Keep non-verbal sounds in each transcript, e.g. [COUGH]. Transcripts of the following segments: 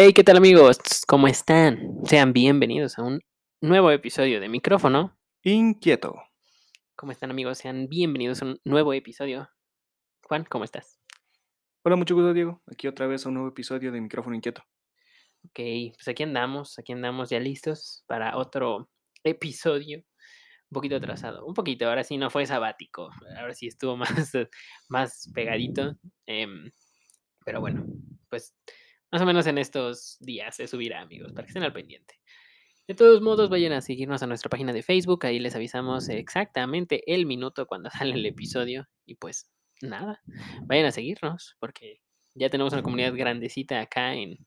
Hey, ¿qué tal amigos? ¿Cómo están? Sean bienvenidos a un nuevo episodio de micrófono. Inquieto. ¿Cómo están amigos? Sean bienvenidos a un nuevo episodio. Juan, ¿cómo estás? Hola, mucho gusto, Diego. Aquí otra vez a un nuevo episodio de Micrófono Inquieto. Ok, pues aquí andamos, aquí andamos ya listos para otro episodio. Un poquito atrasado, un poquito, ahora sí no fue sabático, ahora sí estuvo [LAUGHS] más, más pegadito. em, pero bueno, pues más o menos en estos días se subirá, amigos, para que estén al pendiente. De todos modos, vayan a seguirnos a nuestra página de Facebook, ahí les avisamos exactamente el minuto cuando [LAUGHS] sale el episodio. Y pues nada, vayan a seguirnos, porque ya tenemos una comunidad grandecita acá en,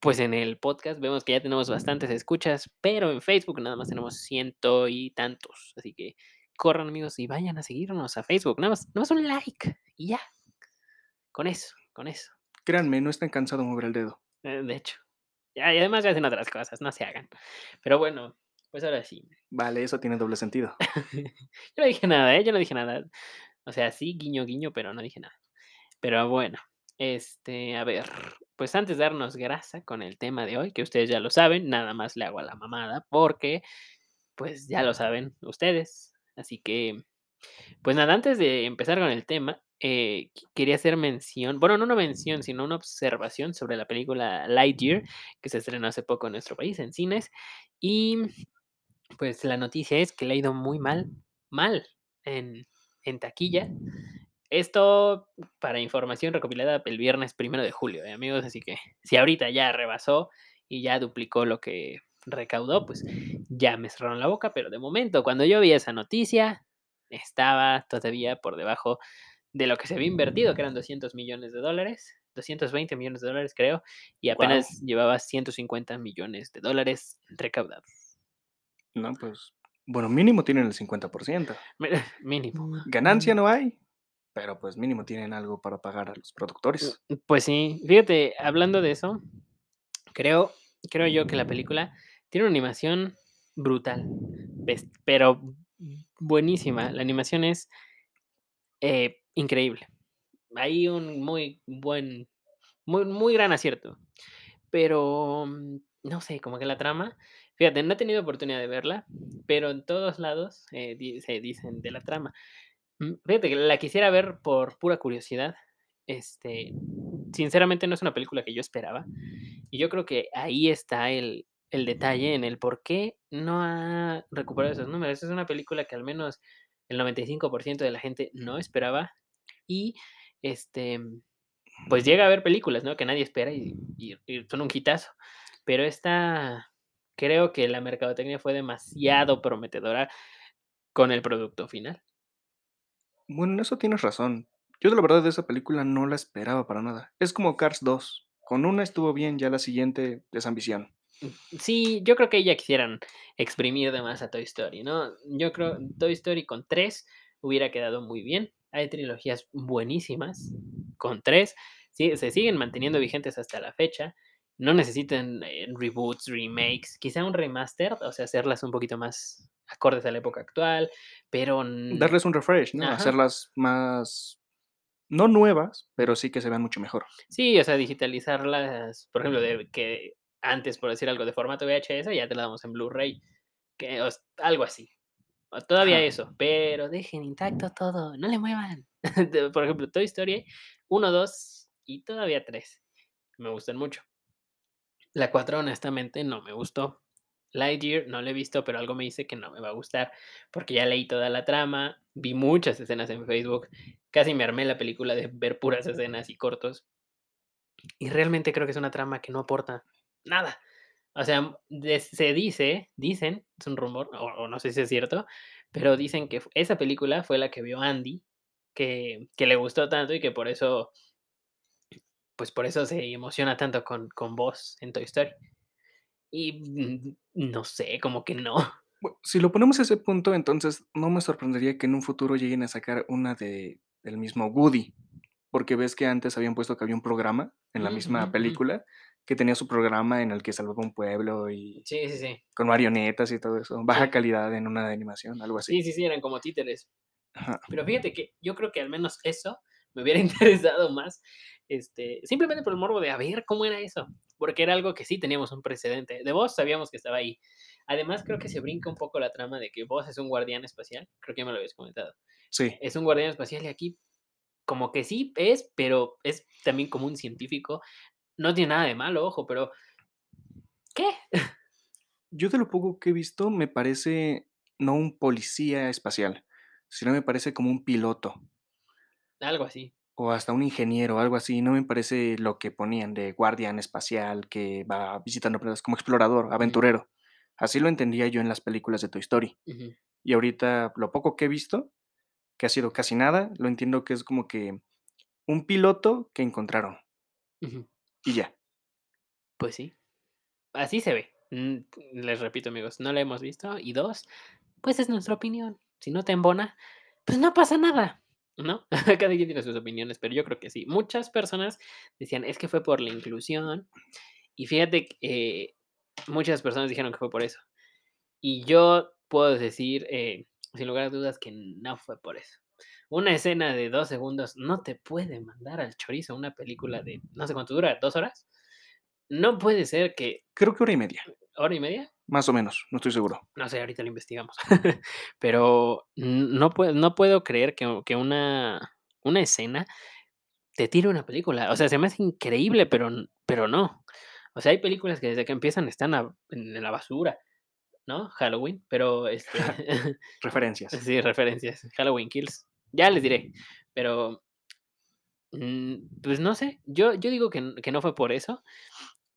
pues en el podcast. Vemos que ya tenemos bastantes escuchas, pero en Facebook nada más tenemos ciento y tantos. Así que corran, amigos, y vayan a seguirnos a Facebook. Nada más, nada más un like y ya. Con eso, con eso. Créanme, no están cansados de mover el dedo. Eh, De hecho. Y además ya hacen otras cosas, no se hagan. Pero bueno, pues ahora sí. Vale, eso tiene doble sentido. [LAUGHS] Yo no dije nada, ¿eh? Yo no dije nada. O sea, sí, guiño, guiño, pero no dije nada. Pero bueno, este, a ver, pues antes de darnos grasa con el tema de hoy, que ustedes ya lo saben, nada más le hago a la mamada, porque, pues ya lo saben ustedes. Así que, pues nada, antes de empezar con el tema, eh, qu- quería hacer mención, bueno, no una mención, sino una observación sobre la película Lightyear, que se estrenó hace poco en nuestro país, en cines. Y pues la noticia es que le ha ido muy mal, mal en, en taquilla. Esto para información recopilada el viernes primero de julio, ¿eh, amigos. Así que si ahorita ya rebasó y ya duplicó lo que recaudó, pues ya me cerraron la boca. Pero de momento, cuando yo vi esa noticia, estaba todavía por debajo de lo que se había invertido, que eran 200 millones de dólares, 220 millones de dólares creo, y apenas llevaba 150 millones de dólares recaudados. No, pues, bueno, mínimo tienen el 50%. Mi- [LAUGHS] Mínimo. Ganancia no hay, pero pues mínimo tienen algo para pagar a los productores. Mm, Pues sí, fíjate, hablando de eso, creo, creo yo que la película tiene una animación brutal, pero buenísima. La animación es eh, increíble. Hay un muy buen, muy, muy gran acierto. Pero mm, no sé, como que la trama, fíjate, no he tenido oportunidad de verla, pero en todos lados eh, se dicen de la trama. Mm, Fíjate que la quisiera ver por pura curiosidad. Este, sinceramente no es una película que yo esperaba. Y yo creo que ahí está el, el detalle en el por qué no ha recuperado esos números. Es una película que al menos el 95% de la gente no esperaba. Y este, pues llega a ver películas, ¿no? Que nadie espera y, y- y son un hitazo. Pero esta, creo que la mercadotecnia fue demasiado prometedora con el producto final. Bueno, en eso tienes razón. Yo de la verdad de esa película no la esperaba para nada. Es como Cars 2. Con una estuvo bien, ya la siguiente es ambición. Sí, yo creo que ya quisieran exprimir de más a Toy Story, ¿no? Yo creo Toy Story con 3 hubiera quedado muy bien. Hay trilogías buenísimas con 3. Sí, se siguen manteniendo vigentes hasta la fecha. No necesitan eh, reboots, remakes, quizá un remaster, o sea, hacerlas un poquito más acordes a la época actual, pero Darles un refresh, ¿no? Ajá. Hacerlas más, no nuevas, pero sí que se vean mucho mejor. sí, o sea, digitalizarlas, por ejemplo, de que antes, por decir algo, de formato VHS, ya te la damos en Blu-ray, que, o algo así. O Todavía Ajá. eso, pero dejen intacto todo, no le muevan. [LAUGHS] Por ejemplo, Toy Story 1, 2 y todavía 3. Me gustan mucho. La 4, honestamente, no me gustó. Lightyear no la he visto, pero algo me dice que no me va a gustar, porque ya leí toda la trama, vi muchas escenas en Facebook, casi me armé la película de ver puras escenas y cortos, y realmente creo que es una trama que no aporta nada. O sea, se dice, dicen, es un rumor, o, o no sé si es cierto, pero dicen que esa película fue la que vio Andy, que, que le gustó tanto y que por eso, pues por eso se emociona tanto con, con Buzz en Toy Story. Y mm, no sé, como que no. [LAUGHS] Si lo ponemos a ese punto, entonces no me sorprendería que en un futuro lleguen a sacar una de del mismo Woody, porque ves que antes habían puesto que había un programa en la Mm, misma película que tenía su programa en el que salvaba un pueblo y Sí, sí, sí. con marionetas y todo eso, baja calidad en una de animación, algo así. Sí, sí, sí, eran como títeres. Ajá. Pero fíjate que yo creo que al menos eso me hubiera [LAUGHS] interesado más este, simplemente por el morbo de a ver cómo era eso, porque era algo que sí teníamos un precedente. De vos sabíamos que estaba ahí. Además, creo que se brinca un poco la trama de que vos es un guardián espacial. Creo que ya me lo habías comentado. Sí. Es un guardián espacial y aquí, como que sí es, pero es también como un científico. No tiene nada de malo, ojo, pero. ¿Qué? Yo de lo poco que he visto, me parece no un policía espacial, sino me parece como un piloto. Algo así. O hasta un ingeniero, algo así. No me parece lo que ponían de guardián espacial que va visitando planetas como explorador, aventurero. Así lo entendía yo en las películas de Toy Story. Y ahorita lo poco que he visto, que ha sido casi nada, lo entiendo que es como que un piloto que encontraron. Ujú. Y ya. Pues sí. Así se ve. Mm, Les repito, amigos, no la hemos visto. Y dos, pues es nuestra opinión. Si no te embona, pues no pasa nada. ¿No? [LAUGHS] Cada quien tiene sus opiniones, pero yo creo que sí. Muchas personas decían, es que fue por la inclusión. Y fíjate que eh, muchas personas dijeron que fue por eso. Y yo puedo decir, eh, sin lugar a dudas, que no fue por eso. Una escena de dos segundos no te puede mandar al chorizo una película de, no sé cuánto dura, dos horas. No puede ser que Creo que hora y media, hora y media. más o menos, no estoy seguro. No sé, ahorita lo investigamos. [LAUGHS] Pero no puedo, no puedo creer que, que una, una escena te tire una película. O sea, se me hace increíble, pero, pero no. O sea, hay películas que desde que empiezan están a- en la basura, ¿no? Halloween, pero este. [LAUGHS] Referencias. [LAUGHS] sí, referencias. Halloween Kills. Ya les diré. Pero. mm, Pues no sé. Yo, yo digo que, que no fue por eso.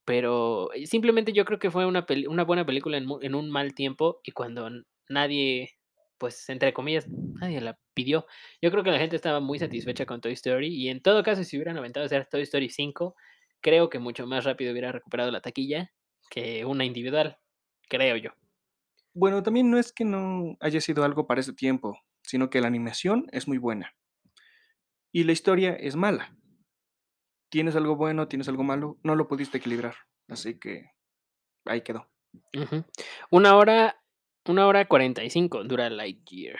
Pero simplemente yo creo que fue una, peli- una buena película en, un mal tiempo y cuando nadie, pues entre comillas, nadie la pidió. Yo creo que la gente estaba muy satisfecha con Toy Story y en todo caso si hubieran aventado a hacer Toy Story 5, creo que mucho más rápido hubiera recuperado la taquilla que una individual, creo yo. Bueno, también no es que no haya sido algo para ese tiempo, sino que la animación es muy buena. Y la historia es mala. Tienes algo bueno, tienes algo malo, no lo pudiste equilibrar. Así que ahí quedó. Ujú. Una hora, una hora 45 dura Lightyear.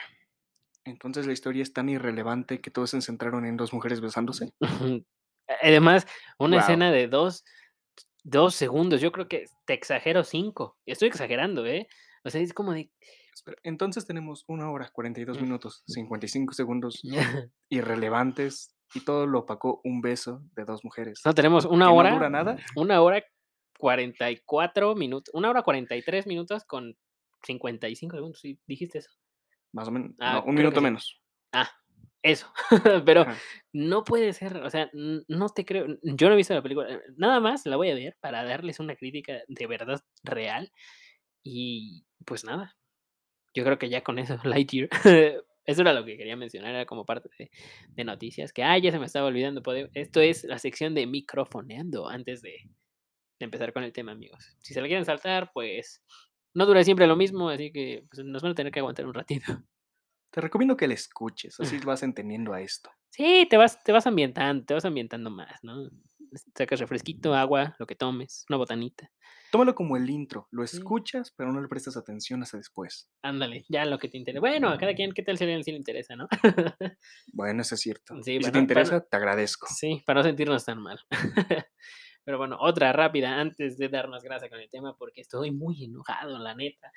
Entonces la historia es tan irrelevante que todos se centraron en dos mujeres besándose. Además, una escena de dos, dos segundos, yo creo que te exagero cinco. Estoy exagerando, ¿eh? O sea, es como de... Espera, Entonces tenemos una hora, 42 Mm. minutos, 55 segundos [LAUGHS] irrelevantes y todo lo opacó un beso de dos mujeres. No, tenemos una hora, No dura nada. una hora 44 minutos, una hora 43 minutos con 55 segundos, ¿sí? ¿Dijiste eso? Más o menos. Ah, no, un minuto sí. menos. Ah, eso. [LAUGHS] Pero Ajá. no puede ser, o sea, no te creo. Yo no he visto la película. eh, Nada más la voy a ver para darles una crítica de verdad real. Y pues nada. Yo creo que ya con eso, [LAUGHS] Lightyear. Eso era lo que quería mencionar, era como parte de, de noticias. Que, ah, ya se me estaba olvidando. Esto es la sección de microfoneando antes de, de empezar con el tema, amigos. Si se la quieren saltar, pues no dura siempre lo mismo, así que pues, nos van a tener que aguantar un ratito. Te recomiendo que la escuches, así [LAUGHS] vas entendiendo a esto. Sí, te vas, te vas ambientando, te vas ambientando más, ¿no? Sacas refresquito, agua, lo que tomes, una botanita. Tómalo como el intro, lo escuchas, pero no le prestas atención hasta después. Ándale, ya lo que te interesa. Bueno, a cada quien, ¿qué tal si le interesa, no? Bueno, eso es cierto. Sí, y si te interesa, te agradezco. sí, para no sentirnos tan mal. [LAUGHS] Pero bueno, otra rápida antes de darnos grasa con el tema, porque estoy muy enojado, la neta.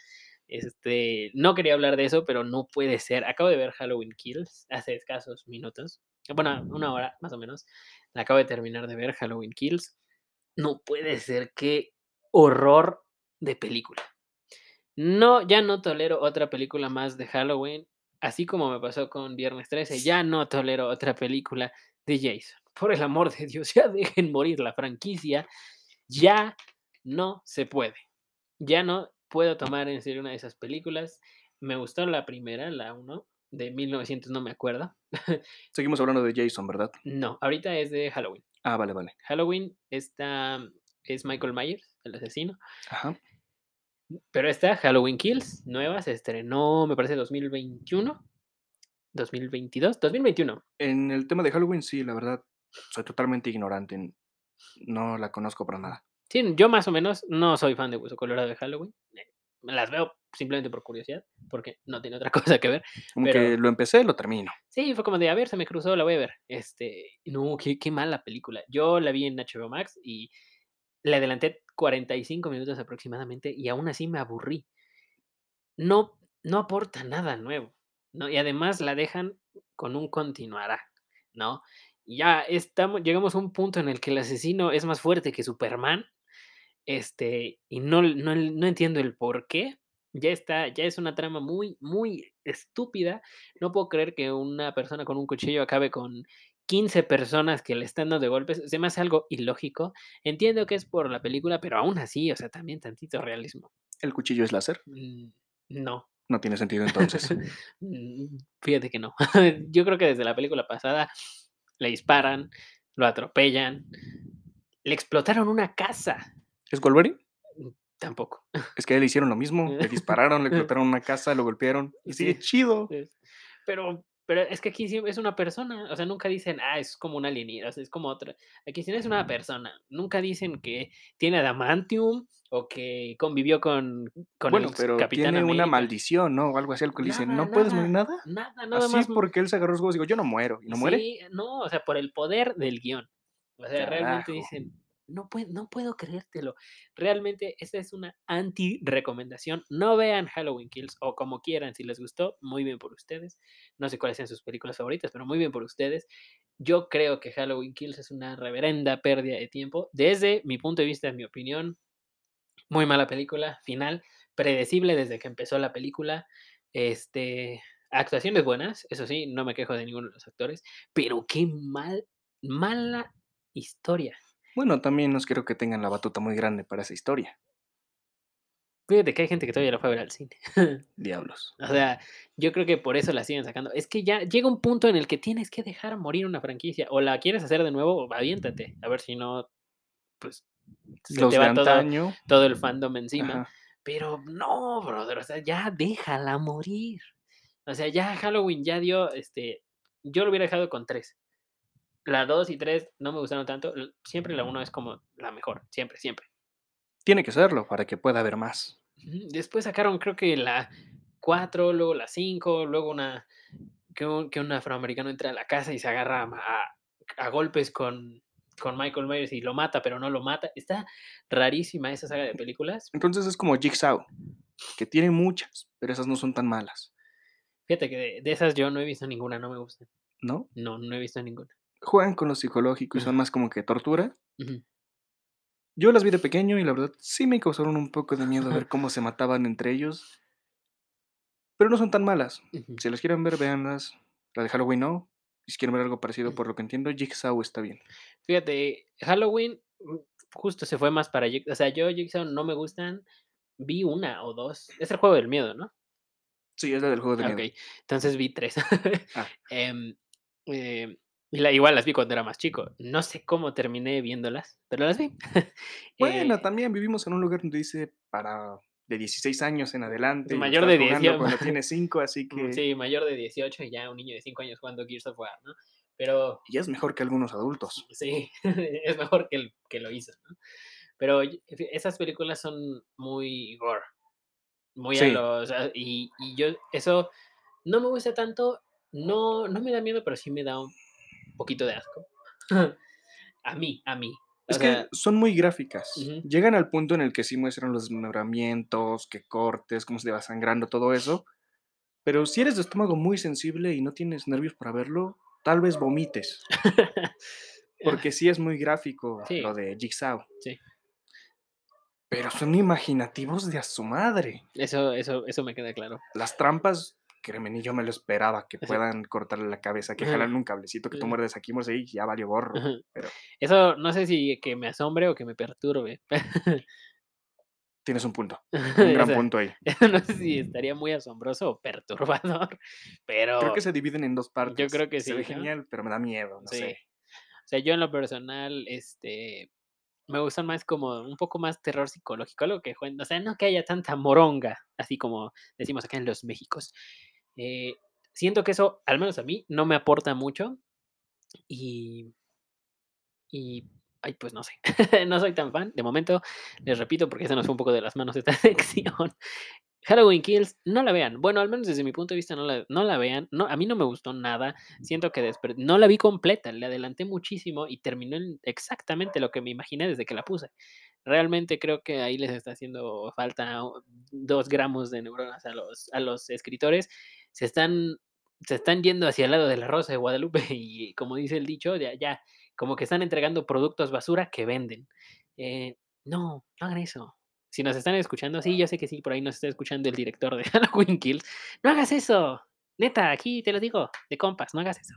Este, no quería hablar de eso, pero no puede ser. Acabo de ver Halloween Kills hace escasos minutos. Bueno, una hora más o menos. Acabo de terminar de ver Halloween Kills. No puede ser, qué horror de película. No, ya no tolero otra película más de Halloween, así como me pasó con Viernes 13, ya no tolero otra película de Jason. Por el amor de Dios, [LAUGHS] ya dejen morir la franquicia. Ya no se puede. Ya no puedo tomar en serio una de esas películas. Me gustó la primera, la 1, de 1900, no me acuerdo. [LAUGHS] Seguimos hablando de Jason, ¿verdad? No, ahorita es de Halloween. Ah, vale, vale. Halloween esta es Michael Myers, el asesino. Ajá. Pero esta, Halloween Kills, nueva, se estrenó, me parece, 2021, 2022, 2021. En el tema de Halloween, sí, la verdad, soy totalmente ignorante. No la conozco para nada. Sí, yo más o menos no soy fan de Hueso Colorado de Halloween. eh, las veo simplemente por curiosidad, porque no tiene otra [LAUGHS] cosa que ver. Como Pero- que lo empecé, lo termino. Sí, fue como de, a ver, se me cruzó, la voy a ver. Este, no, qué, qué mala película. Yo la vi en HBO Max y le adelanté 45 minutos aproximadamente y aún así me aburrí. No, no aporta nada nuevo, ¿no? Y además la dejan con un continuará, ¿no? Ya estamos, llegamos a un punto en el que el asesino es más fuerte que Superman, este, y no, no, no entiendo el por qué. Ya está, ya es una trama muy, muy estúpida. No puedo creer que una persona con un cuchillo acabe con 15 personas que le están dando de golpes. Se me hace algo ilógico. Entiendo que es por la película, pero aún así, o sea, también tantito realismo. ¿El cuchillo es láser? Mm, No. No tiene sentido [LAUGHS] entonces. Mm, Fíjate que no. [LAUGHS] Yo creo que desde la película pasada le disparan, lo atropellan, le explotaron una casa. ¿Es Wolverine? Tampoco. [LAUGHS] Es que a él le hicieron lo mismo. Le [LAUGHS] dispararon, le [LAUGHS] explotaron una casa, lo golpearon. Y sigue Sí. chido. Es- Pero, pero es que aquí sí es una persona. O sea, nunca dicen, ah, es como una alienígena. o sea, es como otra. Aquí sí es una persona. Nunca dicen que tiene adamantium o que convivió con, con Bueno, el pero Capitán tiene una maldición, ¿no? O algo así, algo que le dicen, Nada, ¿no puedes morir nada? Nada, nada Así más. porque él se agarró los huevos y digo, yo no muero. ¿Y no muere? Sí, no, o sea, por el poder del guion. O sea, realmente dicen, no, puedo, no puedo creértelo. Realmente, esta es una anti-recomendación. No vean Halloween Kills o como quieran, si les gustó, muy bien por ustedes. No sé cuáles sean sus películas favoritas, pero muy bien por ustedes. Yo creo que Halloween Kills es una reverenda pérdida de tiempo. Desde mi punto de vista, en mi opinión, muy mala película, final, predecible desde que empezó la película. Este, actuaciones buenas, eso sí, no me quejo de ninguno de los actores, pero qué mal, mala historia. Bueno, también no creo que tengan la batuta muy grande para esa historia. Fíjate que hay gente que todavía la fue a ver al cine. [LAUGHS] Diablos. o sea, yo creo que por eso la siguen sacando. Es que ya llega un punto en el que tienes que dejar morir una franquicia. O la quieres hacer de nuevo, aviéntate. A ver si no, pues, se Los te va todo, el fandom encima. ajá. Pero no, brother, o sea, ya déjala morir. O sea, ya Halloween ya dio, este, yo lo hubiera dejado con tres. La dos y tres no me gustaron tanto. Siempre la uno es como la mejor, siempre, siempre. Tiene que serlo para que pueda haber más. Después sacaron creo que la cuatro, luego la cinco, luego una, que un, que un afroamericano entra a la casa y se agarra a, a golpes con, con Michael Myers y lo mata, pero no lo mata. Está rarísima esa saga de [LAUGHS] películas. Entonces es como Jigsaw, que tiene muchas, pero esas no son tan malas, Fíjate que de, de esas yo no he visto ninguna, no me gustan. ¿no? No, no he visto ninguna. Juegan con lo psicológico y son más como que tortura. Yo las vi de pequeño y la verdad sí me causaron un poco de miedo ver [LAUGHS] cómo se mataban entre ellos. Pero no son tan malas. Si las quieren ver, véanlas. La de Halloween no. Y si quieren ver algo parecido, por lo que entiendo, Jigsaw está bien. Fíjate, Halloween mm, justo se fue más para Jig- O sea, yo Jigsaw no me gustan. Vi una o dos. Es el juego del miedo, ¿no? Sí, es la del juego de Ah, miedo. ok. Entonces vi tres. Ah. [LAUGHS] Em, eh, y la, igual las vi cuando era más chico. No sé cómo terminé viéndolas, pero las vi. [LAUGHS] Bueno, Eh, también vivimos en un lugar donde dice para de 16 años en adelante. y mayor de jugando 18. Cuando [LAUGHS] tiene 5, así mm, que sí, mayor de 18 y ya un niño de 5 años jugando Gears of War, ¿no? Pero ya es mejor que algunos adultos. Sí, [LAUGHS] es mejor que, el, que lo hizo, ¿no? Pero y- esas películas son muy gore, muy a Sí. lo- o sea, y, y yo, eso no me gusta tanto, no, no me da miedo, pero sí me da un poquito de asco. a mí, a mí. O Es sea, que son muy gráficas. Llegan al punto en el que sí muestran los desmembramientos, que cortes, cómo se te va sangrando, todo eso. Pero si eres de estómago muy sensible y no tienes nervios para verlo, tal vez vomites. [LAUGHS] Porque sí es muy gráfico Sí. lo de Jigsaw. Sí. Pero son imaginativos de a su madre. eso, eso, eso me queda claro. Las trampas, créeme, ni yo me lo esperaba, que puedan cortarle la cabeza, que jalan un cablecito, que tú muerdes aquí, muerdes ahí, y ya valió gorro. Ajá. pero- Eso no sé si que me asombre o que me perturbe. [LAUGHS] Tienes un punto, un gran sea, punto ahí. [LAUGHS] no sé si estaría muy asombroso o perturbador, pero... [LAUGHS] Creo que se dividen en dos partes. creo que Se sí, ve ¿no? genial, pero me da miedo, no Sí. sé. O sea, yo en lo personal, este, me gustan más como un poco más terror psicológico, algo que o sea, no que haya tanta moronga, así como decimos acá en los Méxicos. Eh, siento que eso, al menos a mí, no me aporta mucho y, y Ay, pues no sé. [LAUGHS] no soy tan fan. De momento, les repito, porque se nos fue un poco de las manos esta [LAUGHS] sección. Halloween Kills, no la vean. Bueno, al menos desde mi punto de vista, no la, no la vean. No, a mí no me gustó nada. Siento que no la vi completa. Le adelanté muchísimo y terminó en exactamente lo que me imaginé desde que la puse. Realmente creo que ahí les está haciendo falta dos gramos de neuronas a los, a los escritores. Se están, se están yendo hacia el lado de la Rosa de Guadalupe [LAUGHS] y como dice el dicho, ya, ya como que están entregando productos basura que venden. Eh, no, no hagan eso. Si nos están escuchando, sí, yo sé que sí, por ahí nos está escuchando el director de [LAUGHS] Halloween Kills. No hagas eso. Neta, aquí te lo digo, de compas, no hagas eso.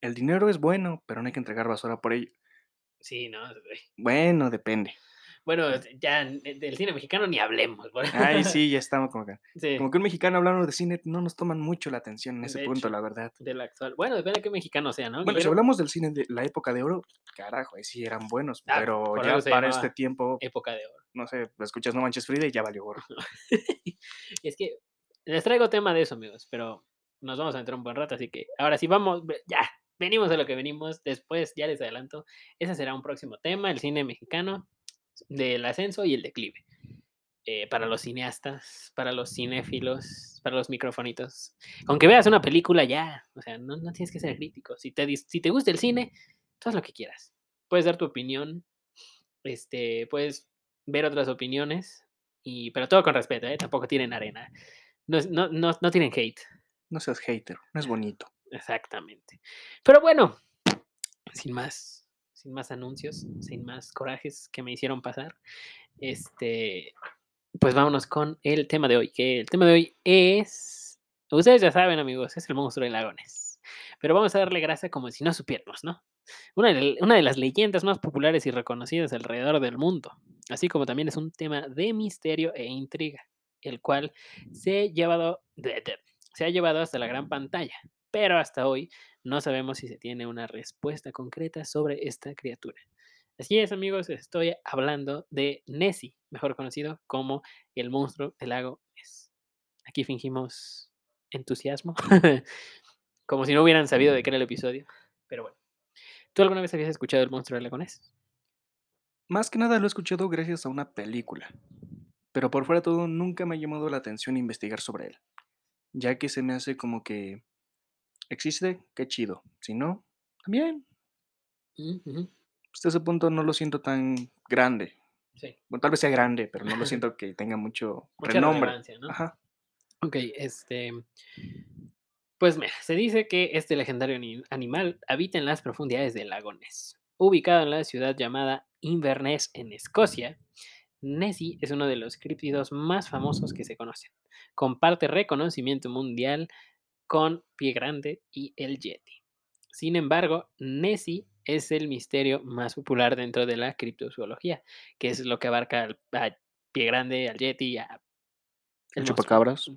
El dinero es bueno, pero no hay que entregar basura por ello. Sí, no. Bueno, depende. Bueno, ya n- del cine mexicano ni hablemos. Ay, [LAUGHS] sí, ya estamos como que... Sí, Como que un mexicano hablando de cine no nos toman mucho la atención en ese De punto, hecho. la verdad. del actual. Bueno, depende de qué mexicano sea, ¿no? Bueno, si hablamos del cine de la época de oro, carajo, ahí sí eran buenos, Ah, pero ya para este tiempo, Época de oro. no sé, escuchas No Manches Frida y ya valió oro. [LAUGHS] es que les traigo tema de eso, amigos, pero nos vamos a entrar un buen rato, así que ahora sí vamos, ya, venimos a lo que venimos. Después, ya les adelanto, ese será un próximo tema, el cine mexicano, del ascenso y el declive. eh, para los cineastas, para los cinéfilos, para los microfonitos. Aunque veas una película ya, o sea, no, no tienes que ser crítico. Si te, si te gusta el cine, tú haz lo que quieras. Puedes dar tu opinión, este, puedes ver otras opiniones, y, pero todo con respeto, ¿eh? tampoco tienen arena. No, es- no, no, no tienen hate, No seas hater, no es bonito. exactamente. Pero bueno, sin más, sin más anuncios, sin más corajes que me hicieron pasar, este, pues vámonos con el tema de hoy, que el tema de hoy es, ustedes ya saben amigos, es el monstruo de lagones, pero vamos a darle gracia como si no supiéramos, ¿no? Una de, una de las leyendas más populares y reconocidas alrededor del mundo, así como también es un tema de misterio e intriga, el cual se ha llevado, de- de- se ha llevado hasta la gran pantalla, pero hasta hoy no sabemos si se tiene una respuesta concreta sobre esta criatura. Así es, amigos, estoy hablando de Nessie, mejor conocido como el monstruo del lago Ness. Aquí fingimos entusiasmo, [LAUGHS] como si no hubieran sabido de qué era el episodio. Pero bueno, ¿tú alguna vez habías escuchado el monstruo del lago Ness? Más que nada lo he escuchado gracias a una película, pero por fuera de todo nunca me ha llamado la atención investigar sobre él, ya que se me hace como que existe, qué chido, si no, también, Mm, ujú, hasta ese punto no lo siento tan grande. Sí, Bueno, tal vez sea grande, pero no lo siento que tenga mucho [LAUGHS] mucha renombre. ¿no? Ajá. Ok, este. Pues mira, se dice que este legendario ani- animal habita en las profundidades del lago Ness. Ubicado en la ciudad llamada Inverness, en Escocia, Nessie es uno de los críptidos más famosos que se conocen. Comparte reconocimiento mundial con Pie Grande y el Yeti. Sin embargo, Nessie es el misterio más popular dentro de la criptozoología, que es lo que abarca al, a Pie Grande, al Yeti, a El monstruo. chupacabras.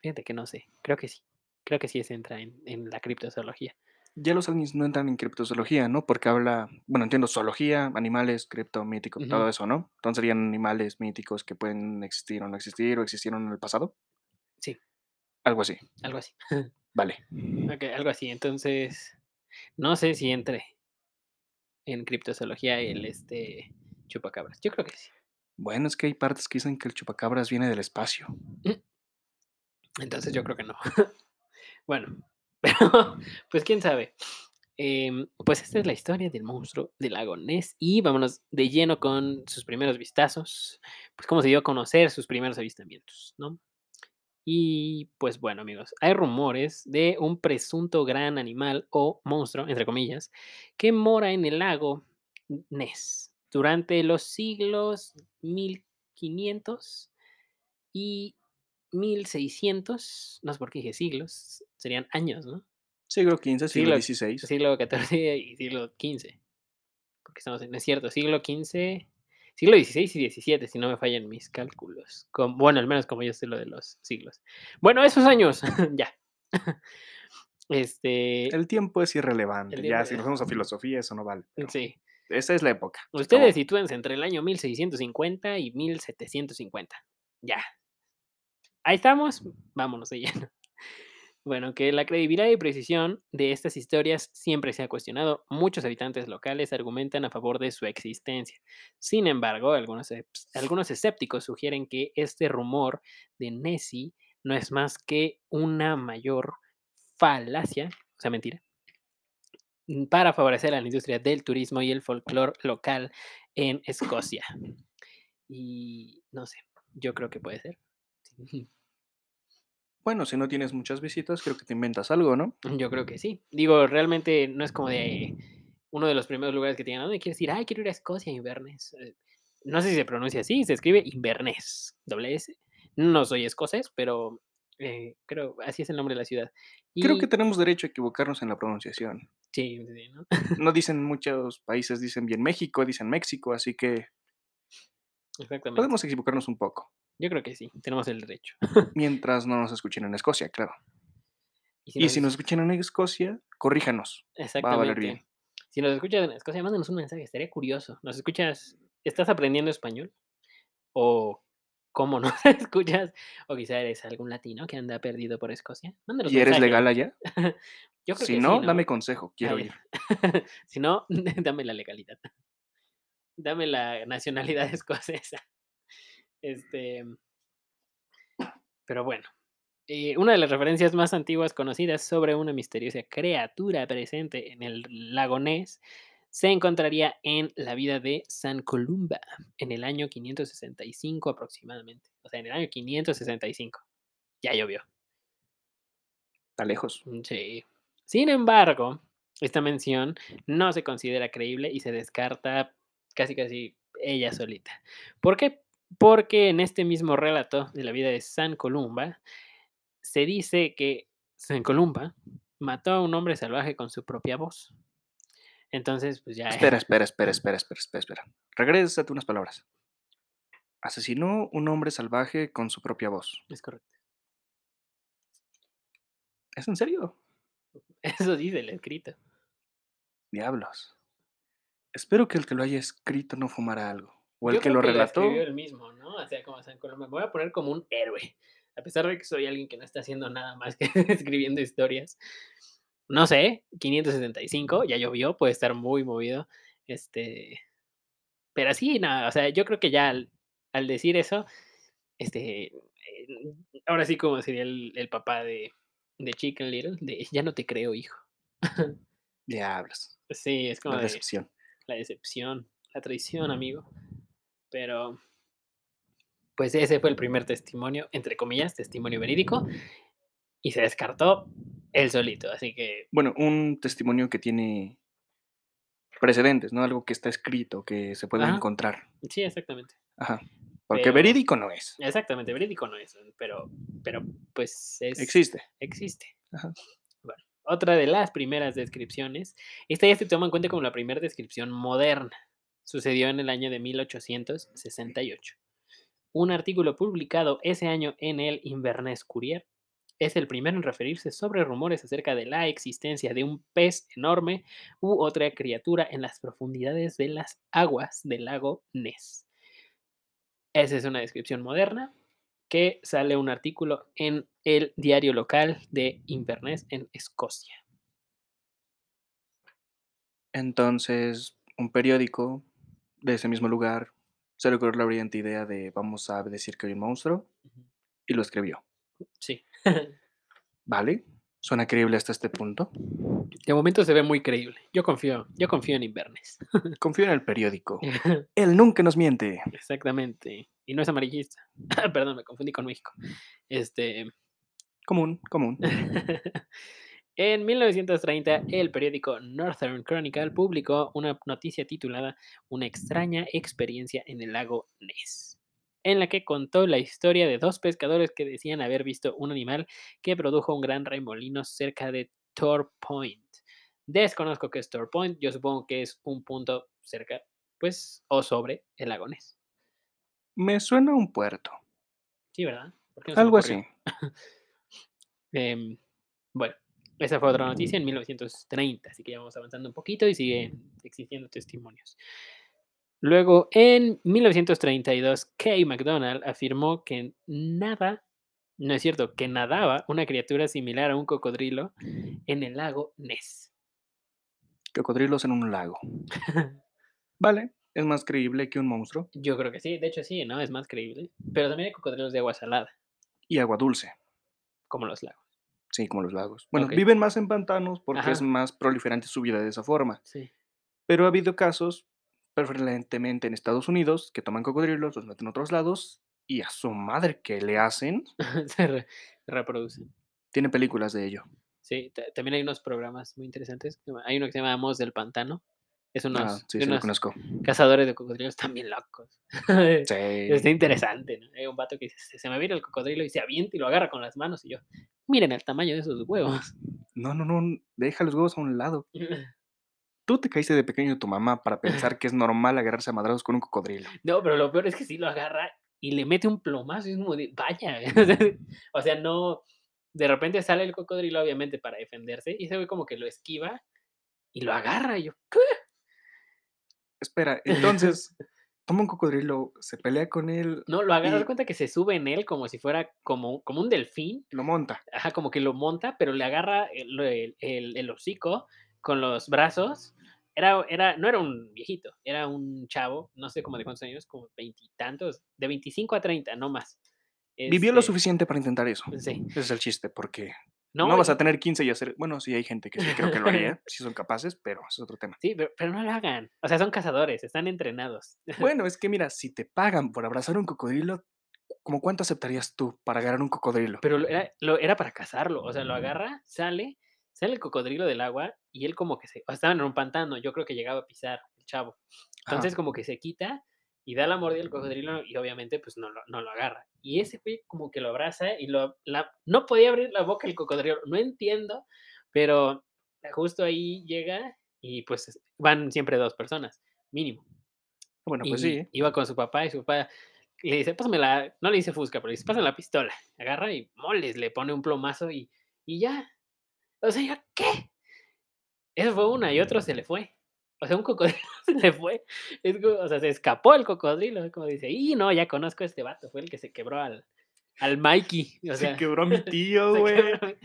Fíjate que no sé, creo que sí. Creo que sí se entra en, en la criptozoología. Ya los aliens no entran en criptozoología, ¿no? Porque habla, bueno, entiendo zoología, animales, cripto, mítico, todo eso, ¿no? Entonces serían animales míticos que pueden existir o no existir o existieron en el pasado. Sí. Algo así. Algo así. [LAUGHS] Vale. Ok, algo así. Entonces, no sé si entre en criptozoología el este chupacabras. Yo creo que sí. Bueno, es que hay partes que dicen que el chupacabras viene del espacio. Entonces yo creo que no. [LAUGHS] bueno, [LAUGHS] pero pues quién sabe. Em, pues esta es la historia del monstruo del lago Ness y vámonos de lleno con sus primeros vistazos, pues cómo se dio a conocer sus primeros avistamientos, ¿no? Y pues bueno amigos, hay rumores de un presunto gran animal o monstruo, entre comillas, que mora en el lago Ness durante los siglos 1500 y 1600, no sé por qué dije siglos, serían años, ¿no? Siglo XV, siglo Siglo- XVI. Siglo XIV y siglo XV. Porque estamos en, es cierto, siglo XV, siglo XVI y XVII, si no me fallan mis cálculos. Com- bueno, al menos como yo sé lo de los siglos. Bueno, esos años, [LAUGHS] ya. [LAUGHS] Este, El tiempo es irrelevante. El ya, si nos vamos a filosofía, eso no vale. pero sí. Esa es la época. Ustedes sitúense entre el año 1650 y 1750. Ya. Ahí estamos. Vámonos de lleno. [LAUGHS] Bueno, que la credibilidad y precisión de estas historias siempre se ha cuestionado. Muchos habitantes locales argumentan a favor de su existencia. Sin embargo, algunos, algunos escépticos sugieren que este rumor de Nessie no es más que una mayor falacia, o sea, mentira, para favorecer a la industria del turismo y el folclore local en Escocia. Y no sé, yo creo que puede ser. Sí. [LAUGHS] Bueno, si no tienes muchas visitas, creo que te inventas algo, ¿no? Yo creo que sí. Digo, realmente no es como de uno de los primeros lugares que te digan, ¿a dónde quieres ir? Ay, quiero ir a Escocia, Inverness. Eh, no sé si se pronuncia así, se escribe Inverness, doble S. No soy escocés, pero eh, creo, así es el nombre de la ciudad. Creo que tenemos derecho a equivocarnos en la pronunciación. sí, sí, ¿no? No [LAUGHS] dicen muchos países, dicen bien México, dicen México, así que Exactamente. podemos equivocarnos un poco. Yo creo que sí, tenemos el derecho. [LAUGHS] Mientras no nos escuchen en Escocia, claro. Y Y si nos escuchan en Escocia, corríjanos. Va a valer bien. Exactamente. Si nos escuchas en Escocia, mándanos un mensaje, estaría curioso. ¿Nos escuchas? ¿Estás aprendiendo español? ¿O cómo nos [LAUGHS] escuchas? ¿O quizá eres algún latino que anda perdido por Escocia? Mándanos ¿Y eres legal allá? [LAUGHS] Yo creo Si que no, sí, dame consejo, quiero ir. si no, dame la legalidad. Dame la nacionalidad escocesa. Este. Pero bueno. eh, una de las referencias más antiguas conocidas sobre una misteriosa criatura presente en el lago Ness se encontraría en la vida de San Columba en el año 565 aproximadamente. O sea, en el año 565. Ya llovió. Está lejos. Mm, Sí. Sin embargo, esta mención no se considera creíble y se descarta casi casi ella solita. ¿Por qué? Porque en este mismo relato de la vida de San Columba se dice que San Columba mató a un hombre salvaje con su propia voz. Entonces, pues ya Espera, [LAUGHS] espera, espera, espera, espera, espera, espera. Regrésate unas palabras. Asesinó un hombre salvaje con su propia voz. es correcto. ¿Es en serio? [LAUGHS] Eso dice el escrito. Diablos. Espero que el que lo haya escrito no fumara algo. O el Yo que creo lo la relató. él mismo, ¿no? O sea, como San. Me voy a poner como un héroe. A pesar de que soy alguien que no está haciendo nada más que [LAUGHS] escribiendo historias. No sé, 575, ya llovió, puede estar muy movido. Este. Pero sí, nada, o sea, yo creo que ya al, al decir eso, este. eh, ahora sí, como sería el, el papá de, de Chicken Little, de ya no te creo, hijo. [LAUGHS] Diablos. Sí, es como La de decepción. la decepción, la traición, amigo. Pero, pues ese fue el primer testimonio, entre comillas, testimonio verídico, y se descartó él solito. Así que, Bueno, un testimonio que tiene precedentes, ¿no? Algo que está escrito, que se puede Ajá. encontrar. sí, exactamente. Ajá. Porque Pero- verídico no es. Exactamente, verídico no es, pero, pero pues es, Existe. existe. Ajá. Bueno, otra de las primeras descripciones, esta ya se toma en cuenta como la primera descripción moderna. Sucedió en el año de 1868. Un artículo publicado ese año en el Inverness Courier es el primero en referirse sobre rumores acerca de la existencia de un pez enorme u otra criatura en las profundidades de las aguas del lago Ness. Esa es una descripción moderna que sale un artículo en el diario local de Inverness en Escocia. Entonces, un periódico de ese mismo lugar se le ocurrió la brillante idea de vamos a decir que hay un monstruo y lo escribió. Sí. ¿Vale? ¿Suena creíble hasta este punto? De momento se ve muy creíble. Yo confío, yo confío en Inverness. [LAUGHS] Confío en el periódico. [LAUGHS] Él nunca nos miente. Exactamente. Y no es amarillista. [LAUGHS] Perdón, me confundí con México. Este. Común, común. En 1930, el periódico Northern Chronicle publicó una noticia titulada Una extraña experiencia en el lago Ness, en la que contó la historia de dos pescadores que decían haber visto un animal que produjo un gran remolino cerca de Tor Point. Desconozco qué es Tor Point, yo supongo que es un punto cerca, pues, o sobre el lago Ness. Me suena un puerto. Sí, ¿verdad? ¿Por qué no se me Algo así. [LAUGHS] Em, bueno, esa fue otra noticia en 1930, así que ya vamos avanzando un poquito y siguen existiendo testimonios. Luego, en 1932, Kay McDonald afirmó que nada No es cierto, que nadaba una criatura similar a un cocodrilo en el lago Ness. Cocodrilos en un lago. [LAUGHS] Vale, es más creíble que un monstruo. Yo creo que sí, de hecho sí, ¿no? Es más creíble. Pero también hay cocodrilos de agua salada, Y agua dulce. como los lagos. Sí, como los lagos. Bueno, viven más en pantanos porque es más proliferante su vida de esa forma. Sí. Pero ha habido casos, preferentemente en Estados Unidos, que toman cocodrilos, los meten a otros lados y a su madre que le hacen. [LAUGHS] se, re- reproducen. Tiene películas de ello. Sí, ta- también hay unos programas muy interesantes. Hay uno que se llama Amos del Pantano. Es unos, Ah, sí, lo conozco. cazadores de cocodrilos también locos. [LAUGHS] Sí. Está interesante, ¿no? Hay un vato que dice, "Se- me viene el cocodrilo y se avienta y lo agarra con las manos y yo, miren el tamaño de esos huevos. [LAUGHS] No, no, no, deja los huevos a un lado. [LAUGHS] Tú te caíste de pequeño de tu mamá para pensar que es normal agarrarse a madrados con un cocodrilo. No, pero lo peor es que sí lo agarra y le mete un plomazo y es como de, vaya. o sea, no, de repente sale el cocodrilo obviamente para defenderse y ese güey como que lo esquiva y lo agarra y yo, ¿qué? Espera, [LAUGHS] entonces, toma un cocodrilo, se pelea con él, No, lo agarra, Y- cuenta que se sube en él como si fuera como, como un delfín, lo monta. ajá, como que lo monta, pero le agarra el, el- el- el hocico con los brazos. Era, era, no era un viejito, era un chavo, no sé como de cuántos años, como veintitantos, de 25 a 30, no más. Vivió lo Este, suficiente para intentar eso. Sí. Ese es el chiste, porque No, no, vas a tener 15 y hacer... Bueno, sí hay gente que sí creo que lo haría, [LAUGHS] si son capaces, pero es otro tema. Sí, pero, pero no lo hagan. O sea, son cazadores, están entrenados. [LAUGHS] Bueno, es que mira, si te pagan por abrazar un cocodrilo, ¿cómo cuánto aceptarías tú para agarrar un cocodrilo? Pero era, lo, era para cazarlo. O sea, lo agarra, sale, sale el cocodrilo del agua y él como que se... O sea, estaban en un pantano, yo creo que llegaba a pisar el chavo. Ajá. Entonces como que se quita y da la mordida al cocodrilo y obviamente pues no lo, no lo agarra. Y ese güey como que lo abraza y lo... la- no podía abrir la boca el cocodrilo, no entiendo, pero justo ahí llega y pues es- van siempre dos personas, mínimo. Bueno, pues y sí. iba con su papá y su papá le dice, pásame la, no le dice fusca, pero le dice, pásame la pistola. Agarra y moles, le pone un plomazo y, y ya. O sea, ¿qué? Eso fue una y otro se le fue. O sea, un cocodrilo [LAUGHS] se le fue. Es o sea, se escapó el cocodrilo. es Como dice, y no, ya conozco a este vato. Fue el que se quebró al, al Mikey. O sea, se quebró mi tío, [LAUGHS] güey.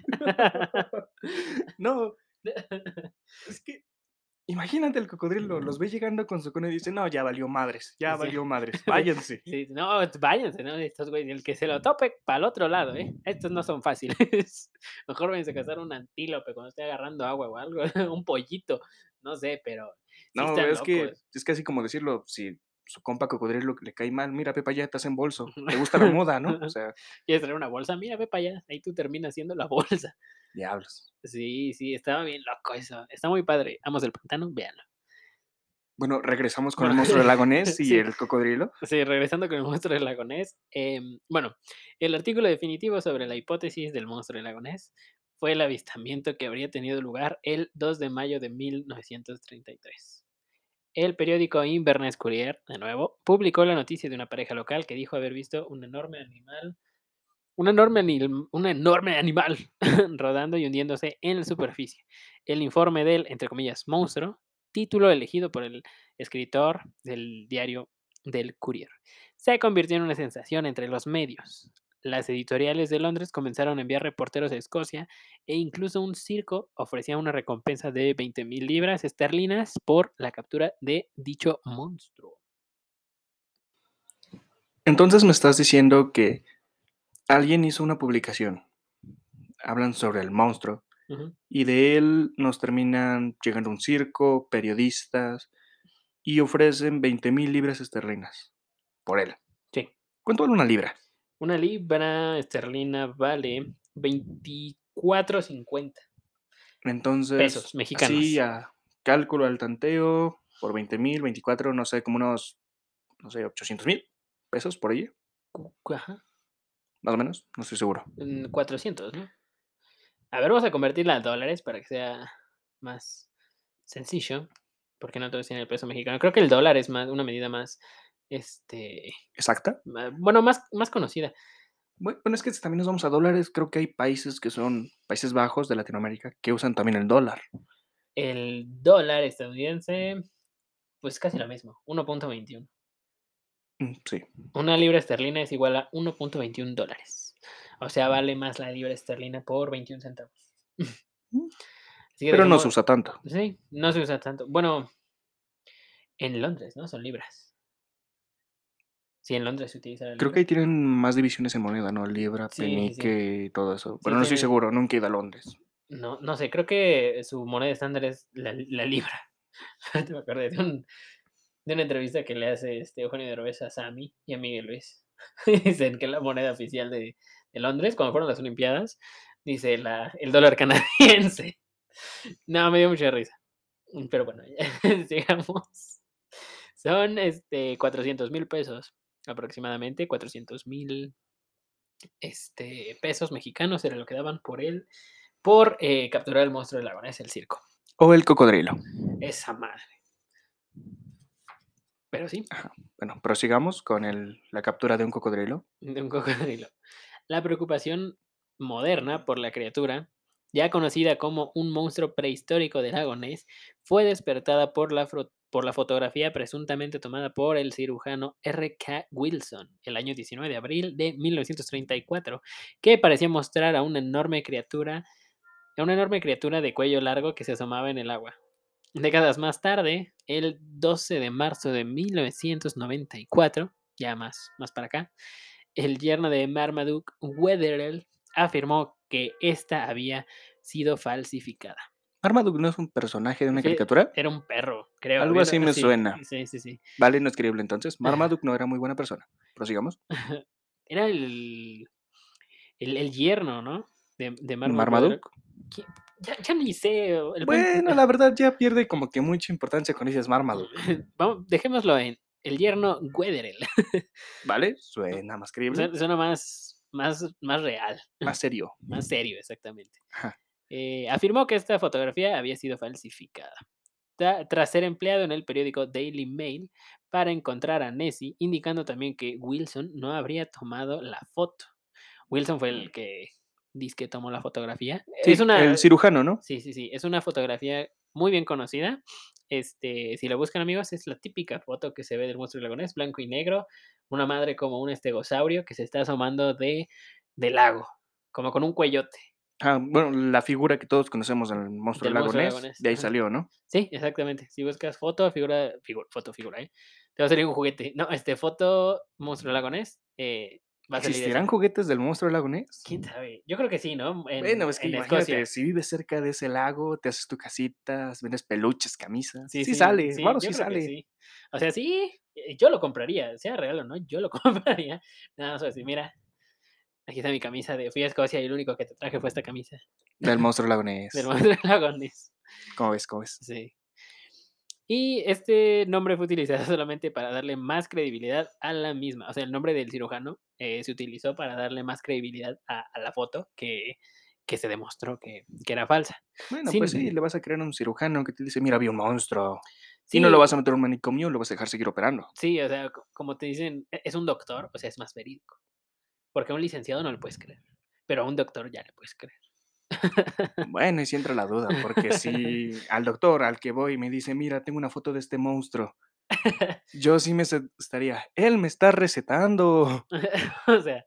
[LAUGHS] No. Es que, imagínate el cocodrilo, los ve llegando con su cono y dice, no, ya valió madres, ya Sí. valió madres, váyanse. Sí, no, váyanse, ¿no? Estos güeyes, el que se lo tope para el otro lado, ¿eh? Estos no son fáciles. Mejor váyanse a cazar un antílope cuando esté agarrando agua o algo, un pollito, no sé, pero No, están es que, es que así como decirlo, si su compa cocodrilo le cae mal, mira, Pepa, ya estás en bolso, te [LAUGHS] gusta la moda, ¿no? O sea, ¿Quieres traer una bolsa? Mira, para allá, ahí tú terminas siendo la [LAUGHS] bolsa. diablos. Sí, sí, estaba bien loco eso. Está muy padre. Amos del pantano, véanlo. Bueno, regresamos con el monstruo del [LAUGHS] lago Ness y sí. el cocodrilo. Sí, regresando con el monstruo del lago Ness. em, bueno, el artículo definitivo sobre la hipótesis del monstruo del lago Ness fue el avistamiento que habría tenido lugar el 2 de mayo de 1933. El periódico Inverness Courier, de nuevo, publicó la noticia de una pareja local que dijo haber visto un enorme animal, un enorme, animal [LAUGHS] rodando y hundiéndose en la superficie. El informe del, entre comillas, monstruo, título elegido por el escritor del diario del Courier, se convirtió en una sensación entre los medios. Las editoriales de Londres comenzaron a enviar reporteros a Escocia e incluso un circo ofrecía una recompensa de 20.000 libras esterlinas por la captura de dicho monstruo. Entonces me estás diciendo que alguien hizo una publicación, hablan sobre el monstruo, y de él nos terminan llegando un circo, periodistas, y ofrecen 20 mil libras esterlinas por él. Sí. ¿Cuánto vale una libra? Una libra esterlina vale 24.50. Entonces, así mexicanos. a cálculo al tanteo, por 20 mil, 24, no sé, como unos, no sé, 800 mil pesos por ahí, Ajá. más o menos, no estoy seguro. en 400, ¿no? A ver, vamos a convertirla a dólares para que sea más sencillo, porque no todos tienen el peso mexicano. Creo que el dólar es más, una medida más, este, ¿Exacta? bueno, más, más conocida. Bueno, es que si también nos vamos a dólares, creo que hay países que son Países Bajos de Latinoamérica que usan también el dólar. El dólar estadounidense, pues casi lo mismo, 1.21. Mm, Sí. Una libra esterlina es igual a 1.21 dólares. O sea, vale más la libra esterlina por 21 centavos. [LAUGHS] Mm. Pero no se usa tanto. Sí, no se usa tanto. Bueno, en Londres, ¿no? Son libras. Sí, en Londres se utiliza la libra. Creo que ahí tienen más divisiones en moneda, ¿no? Libra, Sí, sí, sí. penique y todo eso. Pero no estoy seguro, nunca he ido a Londres. No, no sé, creo que su moneda estándar es la, la libra. Te [LAUGHS] me acordé de, un- de una entrevista que le hace este Eugenio Derbez a Sammy y a Miguel Luis. [LAUGHS] Dicen que la moneda oficial de, de Londres, cuando fueron las Olimpiadas, dice la, el dólar canadiense. [LAUGHS] No, me dio mucha risa. Pero bueno, ya, sigamos. Son este 400 mil pesos aproximadamente, 400 mil este, pesos mexicanos era lo que daban por él, por eh, capturar el monstruo del lago el circo. O el cocodrilo. Esa madre. Pero sí, Bueno, prosigamos con el- la captura de un cocodrilo. de un cocodrilo. La preocupación moderna por la criatura, ya conocida como un monstruo prehistórico del lago Ness, fue despertada por la, por la fotografía presuntamente tomada por el cirujano R.K. Wilson el año 19 de abril de 1934, que parecía mostrar a una enorme criatura, a una enorme criatura de cuello largo que se asomaba en el agua. Décadas más tarde, el 12 de marzo de 1994, ya más, más para acá, el yerno de Marmaduke Wetherell afirmó que esta había sido falsificada. Marmaduke no es un personaje de una Sí, caricatura. Era un perro, creo. Algo así me sí, suena. Sí, sí, sí. Vale, no es creíble entonces. [LAUGHS] Marmaduke no era muy buena persona. Prosigamos. [LAUGHS] Era el, el, el yerno, ¿no? De, de Marmaduke. Marmaduke. ¿Qui- Ya, ya ni sé. el buen- Bueno, [LAUGHS] la verdad ya pierde como que mucha importancia cuando dices Marmaduke. Vamos, dejémoslo en el yerno Wetherell. ¿Vale? Suena más creíble. Suena suena más, más, más real. Más serio. Más serio, exactamente. Ajá. Eh, afirmó que esta fotografía había sido falsificada. tra- Tras ser empleado en el periódico Daily Mail para encontrar a Nessie, indicando también que Wilson no habría tomado la foto. Wilson fue el que dice que tomó la fotografía. Sí, es una, El cirujano, ¿no? sí, sí, sí, es una fotografía muy bien conocida. Este, si la buscan amigos, es la típica foto que se ve del monstruo del lago Ness, blanco y negro, una madre como un estegosaurio que se está asomando de, del lago, como con un cuellote. Ah, bueno, la figura que todos conocemos del monstruo Del del lago monstruo del Ness, lago Ness, de ahí salió, ¿no? Sí, exactamente. Si buscas foto, figura, figu- foto, figura, ¿eh? Te va a salir un juguete. No, este foto, monstruo del lago Ness, eh, va a salir ¿Existirán juguetes del monstruo del lago Ness? ¿Quién sabe? Yo creo que sí, ¿no? En, Bueno, es que en imagínate, Escocia. si vives cerca de ese lago, te haces tu casita, vendes peluches, camisas. Sí, sí, sale, sí, sí sale. sí. O sea, sí, eh, yo lo compraría, sea real o no, yo lo [LAUGHS] compraría. Nada más así, mira, aquí está mi camisa de fui a Escocia y lo único que te traje fue esta camisa Del [LAUGHS] monstruo del lago Ness. del monstruo [LAUGHS] del lago Ness. ¿Cómo ves? ¿Cómo ves? Sí. Y este nombre fue utilizado [LAUGHS] solamente para darle más credibilidad a la misma. O sea, el nombre del cirujano eh, se utilizó para darle más credibilidad a, a la foto que, que se demostró que, que era falsa. Bueno, Sin- pues sí, le vas a crear a un cirujano que te dice, mira, había un monstruo. Si no lo vas a meter a un manicomio, lo vas a dejar seguir operando. Sí, o sea, co- como te dicen, e- es un doctor, o sea, es más verídico. Porque a un licenciado no le puedes creer. Pero a un doctor ya le puedes creer. Bueno, y si entra la duda, porque [LAUGHS] si al doctor al que voy me dice, mira, tengo una foto de este monstruo, yo sí me estaría, él me está recetando. [LAUGHS] o sea,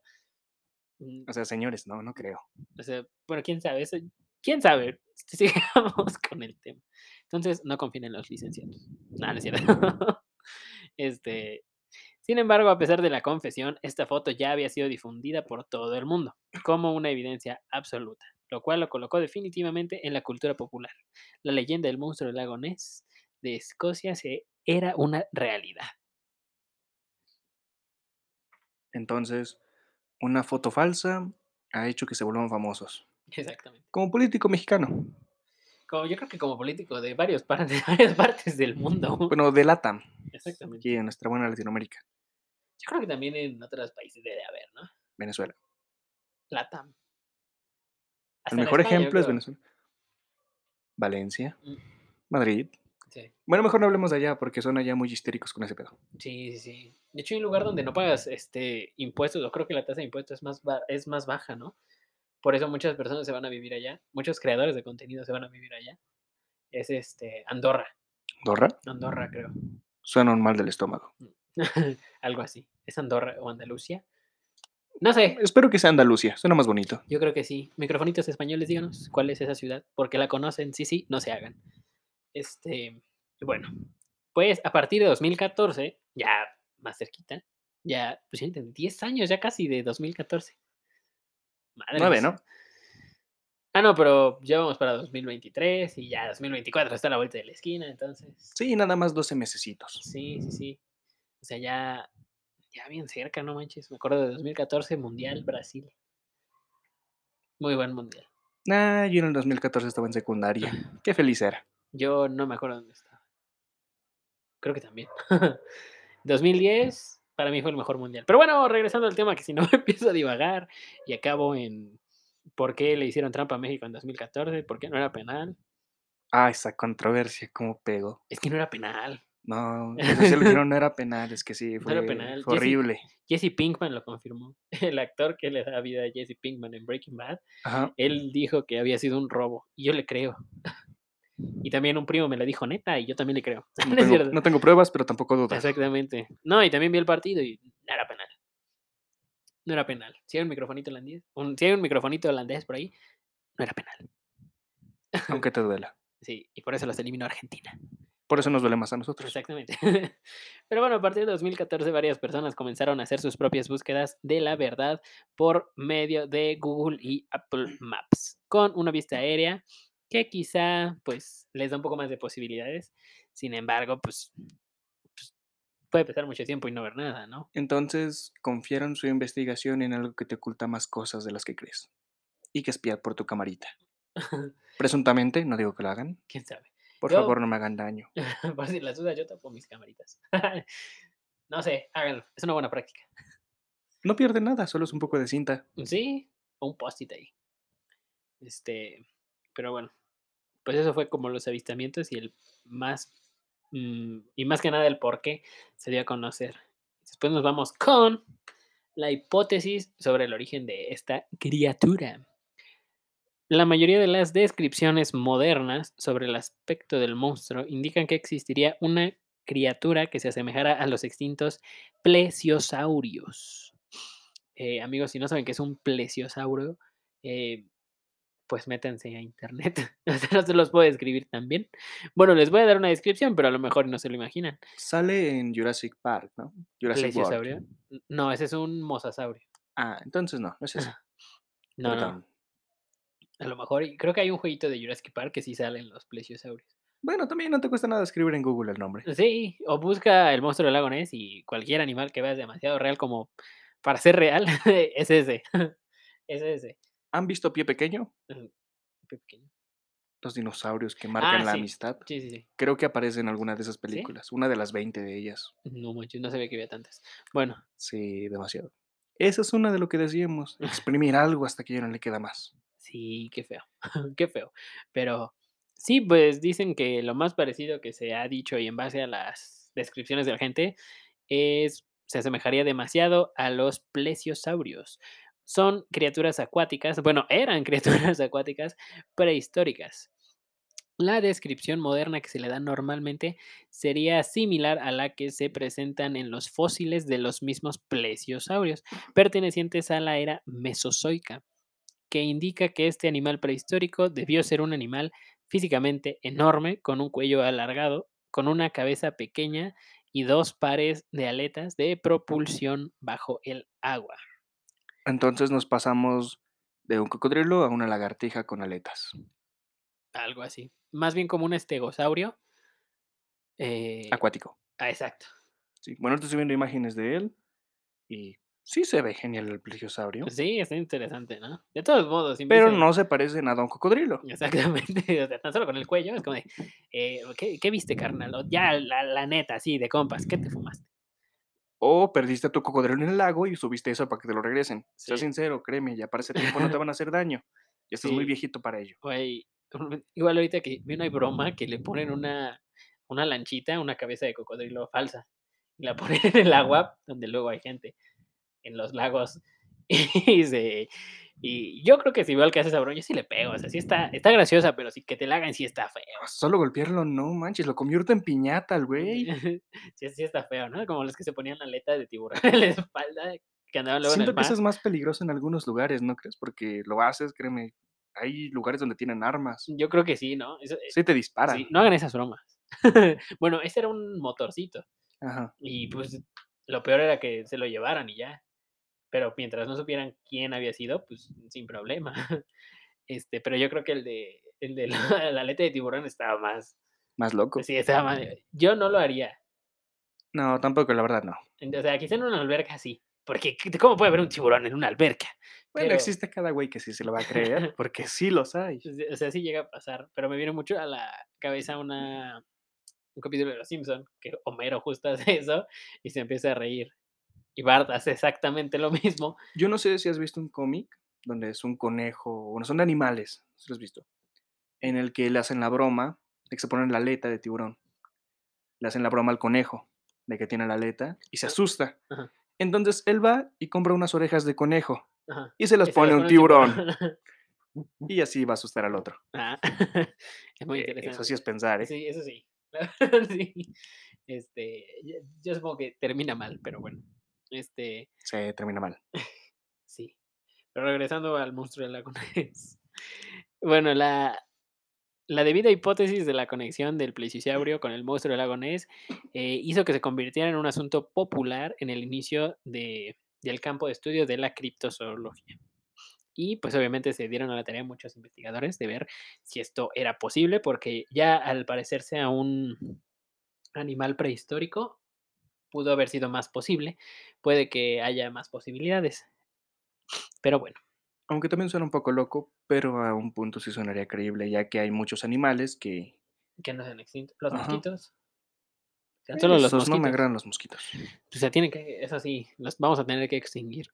mm, O sea, señores, no, no creo. o sea, bueno, quién sabe, eso, quién sabe. [LAUGHS] Sigamos con el tema. Entonces, no confíen en los licenciados. No, no es cierto. este, sin embargo, a pesar de la confesión, esta foto ya había sido difundida por todo el mundo, como una evidencia absoluta, lo cual lo colocó definitivamente en la cultura popular. La leyenda del monstruo del lago Ness de Escocia se, era una realidad. Entonces, una foto falsa ha hecho que se vuelvan famosos. Exactamente. Como político mexicano. Como, yo creo que como político de varios [LAUGHS] de varias partes del mundo. Bueno, de LATAM, Exactamente. aquí en nuestra buena Latinoamérica, Yo creo que también en otros países debe haber, ¿no? Venezuela. Latam. Hasta El mejor España, yo ejemplo es. Venezuela. Valencia, Mm. Madrid. Sí. Bueno, mejor no hablemos de allá porque son allá muy histéricos con ese pedo. Sí, sí, sí. De hecho, hay un lugar donde no pagas este impuestos, o creo que la tasa de impuestos es más, es más baja, ¿no? Por eso muchas personas se van a vivir allá, muchos creadores de contenido se van a vivir allá. Es este Andorra, ¿Andorra? Andorra creo. Suena un mal del estómago. [LAUGHS] Algo así. Es Andorra o Andalucía. No sé, Espero que sea Andalucía, suena más bonito. yo creo que sí. Microfonitos españoles, díganos cuál es esa ciudad, porque la conocen, sí, sí, no se hagan. Este, bueno, pues a partir de 2014, ya más cerquita, ya, pues ya 10 años ya casi de 2014. Madre Nueve, mía. ¿no? Ah, no, pero ya vamos para 2023 y ya 2024 está a la vuelta de la esquina, entonces. Sí, nada más 12 mesecitos. Sí, sí, sí. O sea, ya, ya bien cerca, no manches. Me acuerdo de 2014, Mundial Brasil. Muy buen mundial. Nah, yo en el 2014 estaba en secundaria. [LAUGHS] Qué feliz era. Yo no me acuerdo dónde estaba. Creo que también. [LAUGHS] 2010 para mí fue el mejor mundial. Pero bueno, regresando al tema, que si no [LAUGHS] empiezo a divagar y acabo en por qué le hicieron trampa a México en 2014, por qué no era penal. Ah, esa controversia, cómo pegó. Es que no era penal. No, [LAUGHS] sí lo dijeron, no era penal, es que sí, No fue, era penal. fue Jesse- horrible. Jesse Pinkman lo confirmó. [LAUGHS] El actor que le da vida a Jesse Pinkman en Breaking Bad, Ajá. él dijo que había sido un robo. Y yo le creo. [LAUGHS] Y también un primo me lo dijo neta, y yo también le creo. No tengo, cierto. no tengo pruebas, pero tampoco dudas. Exactamente. No, y también vi el partido y no era penal. No era penal. Si hay un microfonito holandés, un- si hay un microfonito holandés por ahí, no era penal. Aunque te duela. Sí, y por eso los eliminó Argentina. Por eso nos duele más a nosotros. Exactamente. [LAUGHS] Pero bueno, a partir de 2014 varias personas comenzaron a hacer sus propias búsquedas de la verdad por medio de Google y Apple [CLEARS THROAT] Maps, con una vista aérea que quizá pues les da un poco más de posibilidades. Sin embargo, pues, pues, puede pasar mucho tiempo y no ver nada, ¿no? Entonces, confiaron su investigación en algo que te oculta más cosas de las que crees. Y que espiar por tu camarita. [LAUGHS] Presuntamente, no digo que lo hagan. ¿Quién sabe? Por Yo- favor, no me hagan daño. [LAUGHS] Por si las dudas, yo tapo mis camaritas. [LAUGHS] no sé, háganlo. Es una buena práctica. No pierde nada, solo es un poco de cinta. Sí, o un post-it ahí. Este, pero bueno, pues eso fue como los avistamientos y el más, mm, y más que nada el por qué se dio a conocer. Después nos vamos con la hipótesis sobre el origen de esta criatura. La mayoría de las descripciones modernas sobre el aspecto del monstruo indican que existiría una criatura que se asemejara a los extintos plesiosaurios. Eh, amigos, si no saben qué es un plesiosaurio, eh, pues métanse a internet. [LAUGHS] No se los puedo describir también. Bueno, les voy a dar una descripción, pero a lo mejor no se lo imaginan. Sale en Jurassic Park, ¿no? Jurassic World. Plesiosaurio. N- No, ese es un mosasaurio. Ah, entonces no, no es eso. No, Pero no. A lo mejor, y creo que hay un jueguito de Jurassic Park que sí salen los plesiosaurios. Bueno, también no te cuesta nada escribir en Google el nombre. Sí, o busca el monstruo del lago Ness y cualquier animal que veas demasiado real como para ser real, [LAUGHS] es ese. [LAUGHS] Es ese. ¿Han visto Pie Pequeño? Qué pequeño. Los dinosaurios que marcan Ah, la sí. amistad. Sí, sí, sí. Creo que aparece en alguna de esas películas. Una de las 20 de ellas. No manches, no sabía que había tantas. Bueno, Sí, demasiado. Esa es una de lo que decíamos. [LAUGHS] Exprimir algo hasta que ya no le queda más. Sí, qué feo. [LAUGHS] qué feo. Pero sí, pues dicen que lo más parecido que se ha dicho y en base a las descripciones de la gente es se asemejaría demasiado a los plesiosaurios. Son criaturas acuáticas, bueno, eran [LAUGHS] criaturas acuáticas prehistóricas. La descripción moderna que se le da normalmente sería similar a la que se presentan en los fósiles de los mismos plesiosaurios, pertenecientes a la era mesozoica, que indica que este animal prehistórico debió ser un animal físicamente enorme, con un cuello alargado, con una cabeza pequeña y dos pares de aletas de propulsión bajo el agua. Entonces nos pasamos de un cocodrilo a una lagartija con aletas. Algo así. Más bien como un estegosaurio. eh, Acuático. ah, exacto. Sí. Bueno, estoy viendo imágenes de él y sí se ve genial el plesiosaurio. Sí, está interesante, ¿no? De todos modos, Pero no se parece nada a un cocodrilo. Exactamente, [LAUGHS] o sea, tan solo con el cuello, es como de, eh, ¿qué, qué viste, carnal? O ya, la, la neta, así, de compas, ¿qué te fumaste? O perdiste a tu cocodrilo en el lago y subiste eso para que te lo regresen. Sí. sincero, créeme, ya para ese tiempo no te van a [LAUGHS] hacer daño. Ya estás muy Sí. viejito para ello. Güey, igual ahorita que vi una broma que le ponen una, una lanchita, una cabeza de cocodrilo falsa, y la [LAUGHS] ponen en el agua, donde luego hay gente, en los lagos, [LAUGHS] y, se, y yo creo que si veo al que hace esa broma, yo sí le pego, o sea, sí está, está graciosa, pero sí que te la hagan, sí está feo. Solo golpearlo, no manches, lo convierto en piñata al güey. [LAUGHS] sí, sí está feo, ¿no? Como los que se ponían la aleta de tiburón en la espalda. que andaban luego en Siento el que eso es más peligroso en algunos lugares, ¿no crees? Porque lo haces, créeme, hay lugares donde tienen armas. Yo creo que sí, ¿no? Eso, eh, Sí te disparan. sí, no hagan esas bromas. [LAUGHS] bueno, ese era un motorcito. Ajá. Y pues lo peor era que se lo llevaran y ya. Pero mientras no supieran quién había sido, pues sin problema. [LAUGHS] Este, pero yo creo que el de el de la, [LAUGHS] la aleta de tiburón estaba más. Más loco. Sí, estaba más. Yo no lo haría. No, tampoco, la verdad no. O sea, quizá en una alberca sí. Porque ¿qué- ¿cómo puede haber un tiburón en una alberca? Bueno, Pero- existe cada güey que sí se lo va a creer, [LAUGHS] porque sí los hay. O sea- O sea, sí llega a pasar. Pero me viene mucho a la cabeza una un capítulo de Los Simpson que Homero justo hace eso y se empieza a reír. Y Bart hace exactamente lo mismo. Yo no sé si has visto un cómic donde es un conejo, bueno, son de animales, si lo has visto, en el que le hacen la broma de que se ponen la aleta de tiburón. Le hacen la broma al conejo de que tiene la aleta y se Ah, asusta. ajá. Entonces él va y compra unas orejas de conejo Ajá. y se las Y se pone un tiburón [LAUGHS] y así va a asustar al otro. Ah, [LAUGHS] es muy Eh, interesante. Eso sí es pensar, ¿eh? Sí, eso [LAUGHS] sí. Este, yo, yo supongo que termina mal, pero bueno. Este, Se termina mal. [LAUGHS] sí. Pero regresando al monstruo del lago Ness. [LAUGHS] Bueno, la, la debida hipótesis de la conexión del plesiosauro con el monstruo del lago Ness eh, hizo que se convirtiera en un asunto popular en el inicio de, del campo de estudio de la criptozoología. Y pues obviamente se dieron a la tarea muchos investigadores de ver si esto era posible, porque ya al parecerse a un animal prehistórico, pudo haber sido más posible. Puede que haya más posibilidades. Pero bueno, Aunque también suena un poco loco, pero a un punto sí sonaría creíble, ya que hay muchos animales que... que no sean extintos. Los Ajá. mosquitos. Solo los mosquitos. no me agradan los mosquitos. Pues se tienen que, eso sí, los vamos a tener que extinguir.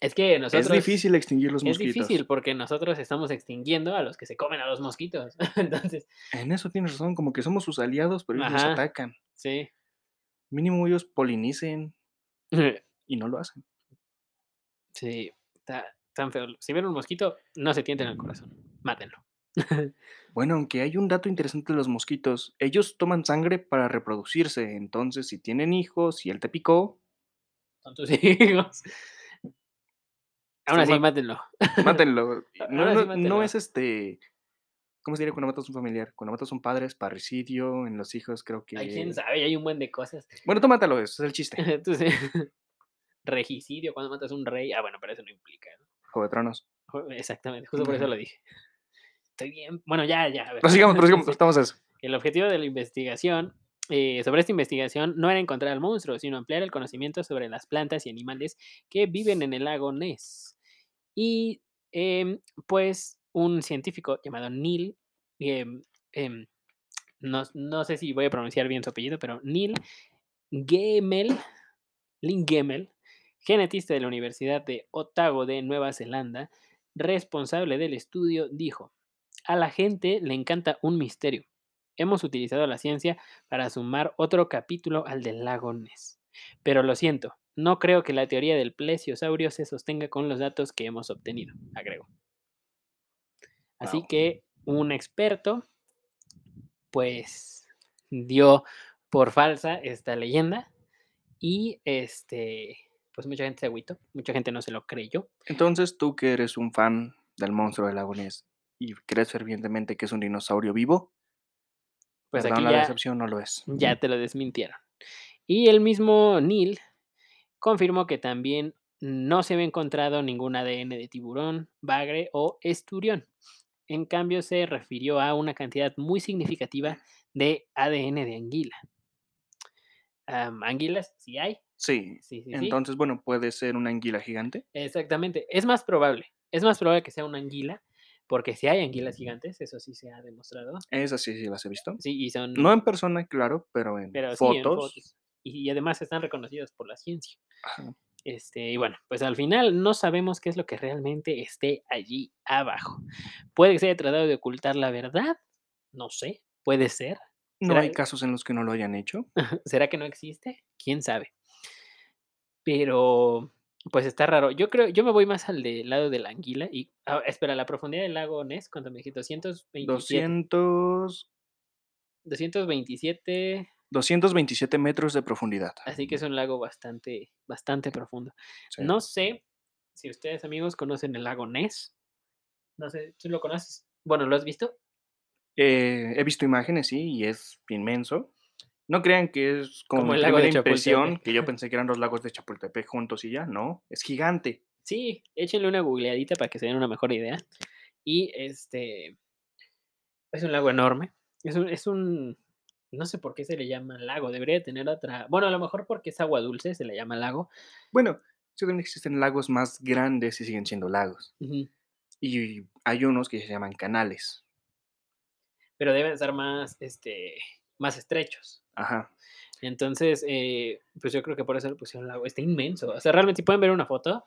Es que nosotros. es difícil extinguir los Es mosquitos. difícil porque nosotros estamos extinguiendo a los que se comen a los mosquitos. [LAUGHS] Entonces, En eso tienes razón, como que somos sus aliados, pero ellos nos atacan. sí. Mínimo ellos polinicen [LAUGHS] y no lo hacen. Sí, está tan feo. Si ven un mosquito, no se tienten el corazón. Mátenlo. [LAUGHS] Bueno, aunque hay un dato interesante de los mosquitos, ellos toman sangre para reproducirse, entonces si tienen hijos y él te picó, Son tus [LAUGHS] hijos. Aún Sí, así, mátenlo. mátenlo. No, no- es este... ¿Cómo se diría cuando matas a un familiar? Cuando matas a un padre es parricidio, en los hijos creo que... Ay, quién sabe, hay un buen de cosas. Bueno, tú mátalo, eso es el chiste. [LAUGHS] Regicidio, cuando matas a un rey. Ah, bueno, pero eso no implica. ¿no? Juego de Tronos. Exactamente, justo por eso lo [LAUGHS] dije. Estoy bien. Bueno, ya, ya. a ver. Prosigamos, prosigamos, [LAUGHS] estamos eso. El objetivo de la investigación, eh, sobre esta investigación, no era encontrar al monstruo, sino ampliar el conocimiento sobre las plantas y animales que viven en el lago Ness. Y em, pues un científico llamado Neil, em, em, no, no sé si voy a pronunciar bien su apellido, pero Neil Gemmel, Lynn Gemmel, genetista de la Universidad de Otago de Nueva Zelanda, responsable del estudio, dijo, a la gente le encanta un misterio. Hemos utilizado la ciencia para sumar otro capítulo al del lago Ness. Pero lo siento, no creo que la teoría del plesiosaurio se sostenga con los datos que hemos obtenido, agregó. Así Guau. que un experto, pues, dio por falsa esta leyenda y, este, pues mucha gente se agüitó, mucha gente no se lo creyó. Entonces, tú que eres un fan del monstruo del lago Ness y crees fervientemente que es un dinosaurio vivo, Pues perdón aquí la decepción, no lo es. ya te lo desmintieron. Y el mismo Neil confirmó que también no se había encontrado ningún ADN de tiburón, bagre o esturión. En cambio, se refirió a una cantidad muy significativa de ADN de anguila. Am, anguilas, sí hay. Sí. Sí, sí, sí. Entonces, bueno, puede ser una anguila gigante. Exactamente. Es más probable. Es más probable que sea una anguila, porque si hay anguilas gigantes, eso sí se ha demostrado. Esas sí, sí las he visto. Sí, y son. No en persona, claro, pero en pero sí, fotos. en fotos. Y, y además están reconocidas por la ciencia. Ajá. Este, y bueno, pues al final no sabemos qué es lo que realmente esté allí abajo. Puede que se haya tratado de ocultar la verdad, no sé, puede ser. No ¿Será- hay casos en los que no lo hayan hecho. ¿Será que no existe? ¿Quién sabe? Pero, pues está raro. Yo creo, yo me voy más al del lado de la anguila y, ah, espera, la profundidad del lago Ness, ¿cuánto me dijiste? 227. 200. 227 227 metros de profundidad. Así que es un lago bastante, bastante profundo. Sí. No sé si ustedes, amigos, conocen el lago Ness. No sé, ¿tú lo conoces? Bueno, ¿lo has visto? Eh, he visto imágenes, sí, y es inmenso. No crean que es como, el lago de impresión, que yo [LAUGHS] pensé que eran los lagos de Chapultepec juntos y ya, no, es gigante. Sí, échenle una googleadita para que se den una mejor idea. Y este es un lago enorme. Es un, es un no sé por qué se le llama lago, debería tener otra. Bueno, a lo mejor porque es agua dulce, se le llama lago. Bueno, según existen lagos más grandes y siguen siendo lagos. Y hay unos que se llaman canales. Pero deben ser más, este, más estrechos. Ajá. Entonces, eh, pues yo creo que por eso le pusieron lago. Está inmenso. O sea, realmente si pueden ver una foto,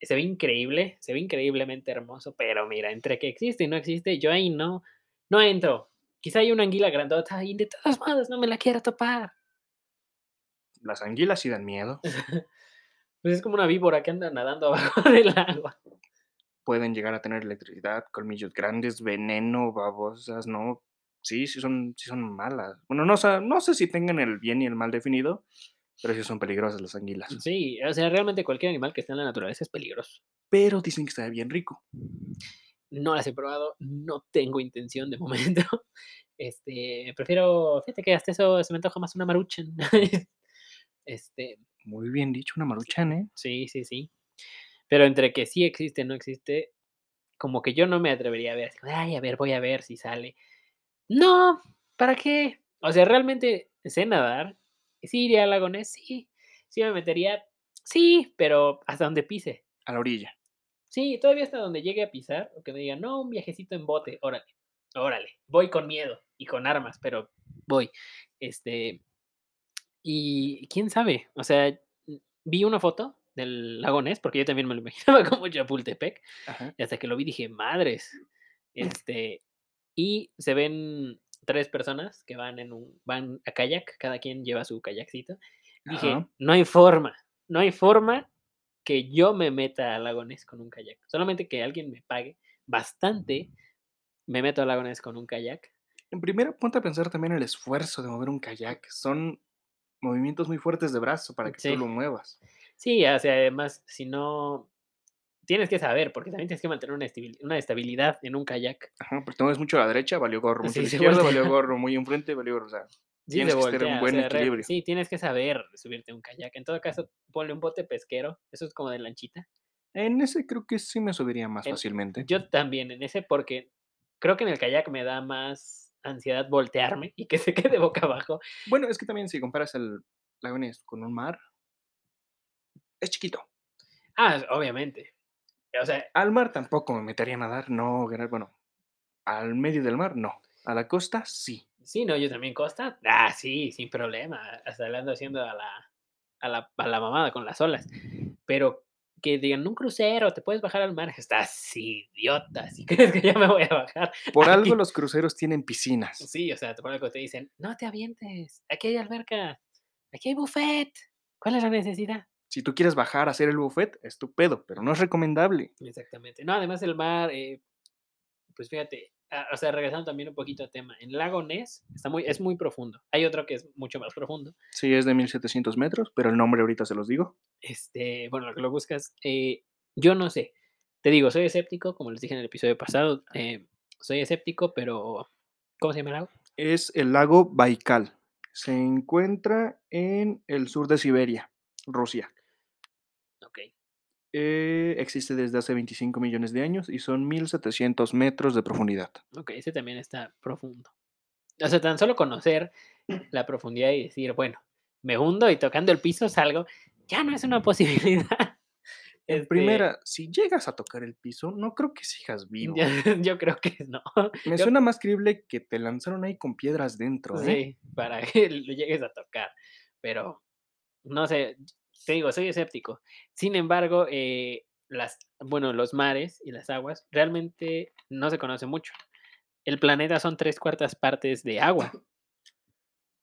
se ve increíble, se ve increíblemente hermoso, pero mira, entre que existe y no existe, yo ahí no, no entro. Quizá hay una anguila grandota y de todas modos no me la quiero topar. Las anguilas sí dan miedo. [LAUGHS] Pues es como una víbora que anda nadando [LAUGHS] abajo del agua. Pueden llegar a tener electricidad, colmillos grandes, veneno, babosas, ¿no? Sí, sí son, sí son malas. Bueno, no, sa- no sé si tengan el bien y el mal definido, pero sí son peligrosas las anguilas. Sí, o sea, realmente cualquier animal que esté en la naturaleza es peligroso. Pero dicen que está bien rico. No las he probado, no tengo intención de momento. [LAUGHS] Este, prefiero, fíjate que hasta eso se me antoja más una maruchan. [LAUGHS] Este, Muy bien dicho, una maruchan, ¿eh? sí, sí, sí. Pero entre que sí existe, no existe, como que yo no me atrevería a ver, ay, a ver, voy a ver si sale. No, ¿para qué? O sea, realmente sé nadar. Sí, iría al lago Ness, sí. Sí me metería, sí, pero hasta donde pise. A la orilla. Sí, todavía hasta donde llegue a pisar, o que me digan, no, un viajecito en bote, órale, órale, voy con miedo y con armas, pero voy. Este, y quién sabe, o sea, vi una foto del lago Ness, porque yo también me lo [LAUGHS] imaginaba como Chapultepec, Ajá. y hasta que lo vi dije, madres, este, y se ven tres personas que van en un, van a kayak, cada quien lleva su kayakcito. Dije, Ajá. no hay forma, no hay forma que yo me meta al lago Ness con un kayak. Solamente que alguien me pague bastante, me meto al lago Ness con un kayak. En primera, ponte a pensar también el esfuerzo de mover un kayak. Son movimientos muy fuertes de brazo para que Sí. tú lo muevas. Sí, o sea, además, si no, tienes que saber, porque también tienes que mantener una, estabil- una estabilidad en un kayak. Ajá, porque te mueves mucho a la derecha, valió gorro. Mucho a la izquierda, valió [LAUGHS] gorro. Muy enfrente, valió gorro. O sea, Tienes que tener un o buen sea, equilibrio. sí, tienes que saber subirte a un kayak. En todo caso, ponle un bote pesquero, eso es como de lanchita. en ese creo que sí me subiría más En- fácilmente. Yo también en ese porque creo que en el kayak me da más ansiedad voltearme y que se quede boca abajo. Bueno, es que también si comparas el lago Ness con un mar, es chiquito. Ah, obviamente. O sea, Al mar tampoco me metería a nadar, no, bueno, al medio del mar no. A la costa sí. Sí, no, yo también costa. Ah, sí, sin problema. Hasta le ando haciendo a la, a la, a la mamada con las olas. Pero que digan, un crucero, te puedes bajar al mar. Estás idiota, si [LAUGHS] crees que ya me voy a bajar. Por Aquí- algo los cruceros tienen piscinas. Sí, o sea, te ponen que te dicen, no te avientes, aquí hay alberca, aquí hay buffet. ¿Cuál es la necesidad? Si tú quieres bajar a hacer el buffet, estupendo, pero no es recomendable. Exactamente. No, además el mar, eh, pues fíjate, o sea, regresando también un poquito al tema, en Lago Ness está muy, es muy profundo. Hay otro que es mucho más profundo. Sí, es de 1700 metros, pero el nombre ahorita se los digo. Este, bueno, lo que lo buscas, eh, yo no sé. Te digo, soy escéptico, como les dije en el episodio pasado, eh, soy escéptico, pero ¿cómo se llama el lago? Es el lago Baikal. Se encuentra en el sur de Siberia, Rusia. Ok. Eh, existe desde hace 25 millones de años y son 1700 metros de profundidad. Ok, ese también está profundo. O sea, tan solo conocer la profundidad y decir, bueno, me hundo y tocando el piso salgo, ya no es una [LAUGHS] posibilidad. En Este, primera, si llegas a tocar el piso, no creo que sigas vivo. [LAUGHS] yo creo que no. Me yo- suena más creíble que te lanzaron ahí con piedras dentro, ¿eh? Sí, para [LAUGHS] que lo llegues a tocar. Pero, no sé, te digo, soy escéptico. Sin embargo, eh, las, bueno, los mares y las aguas realmente no se conoce mucho. El planeta son tres cuartas partes de agua. [COUGHS]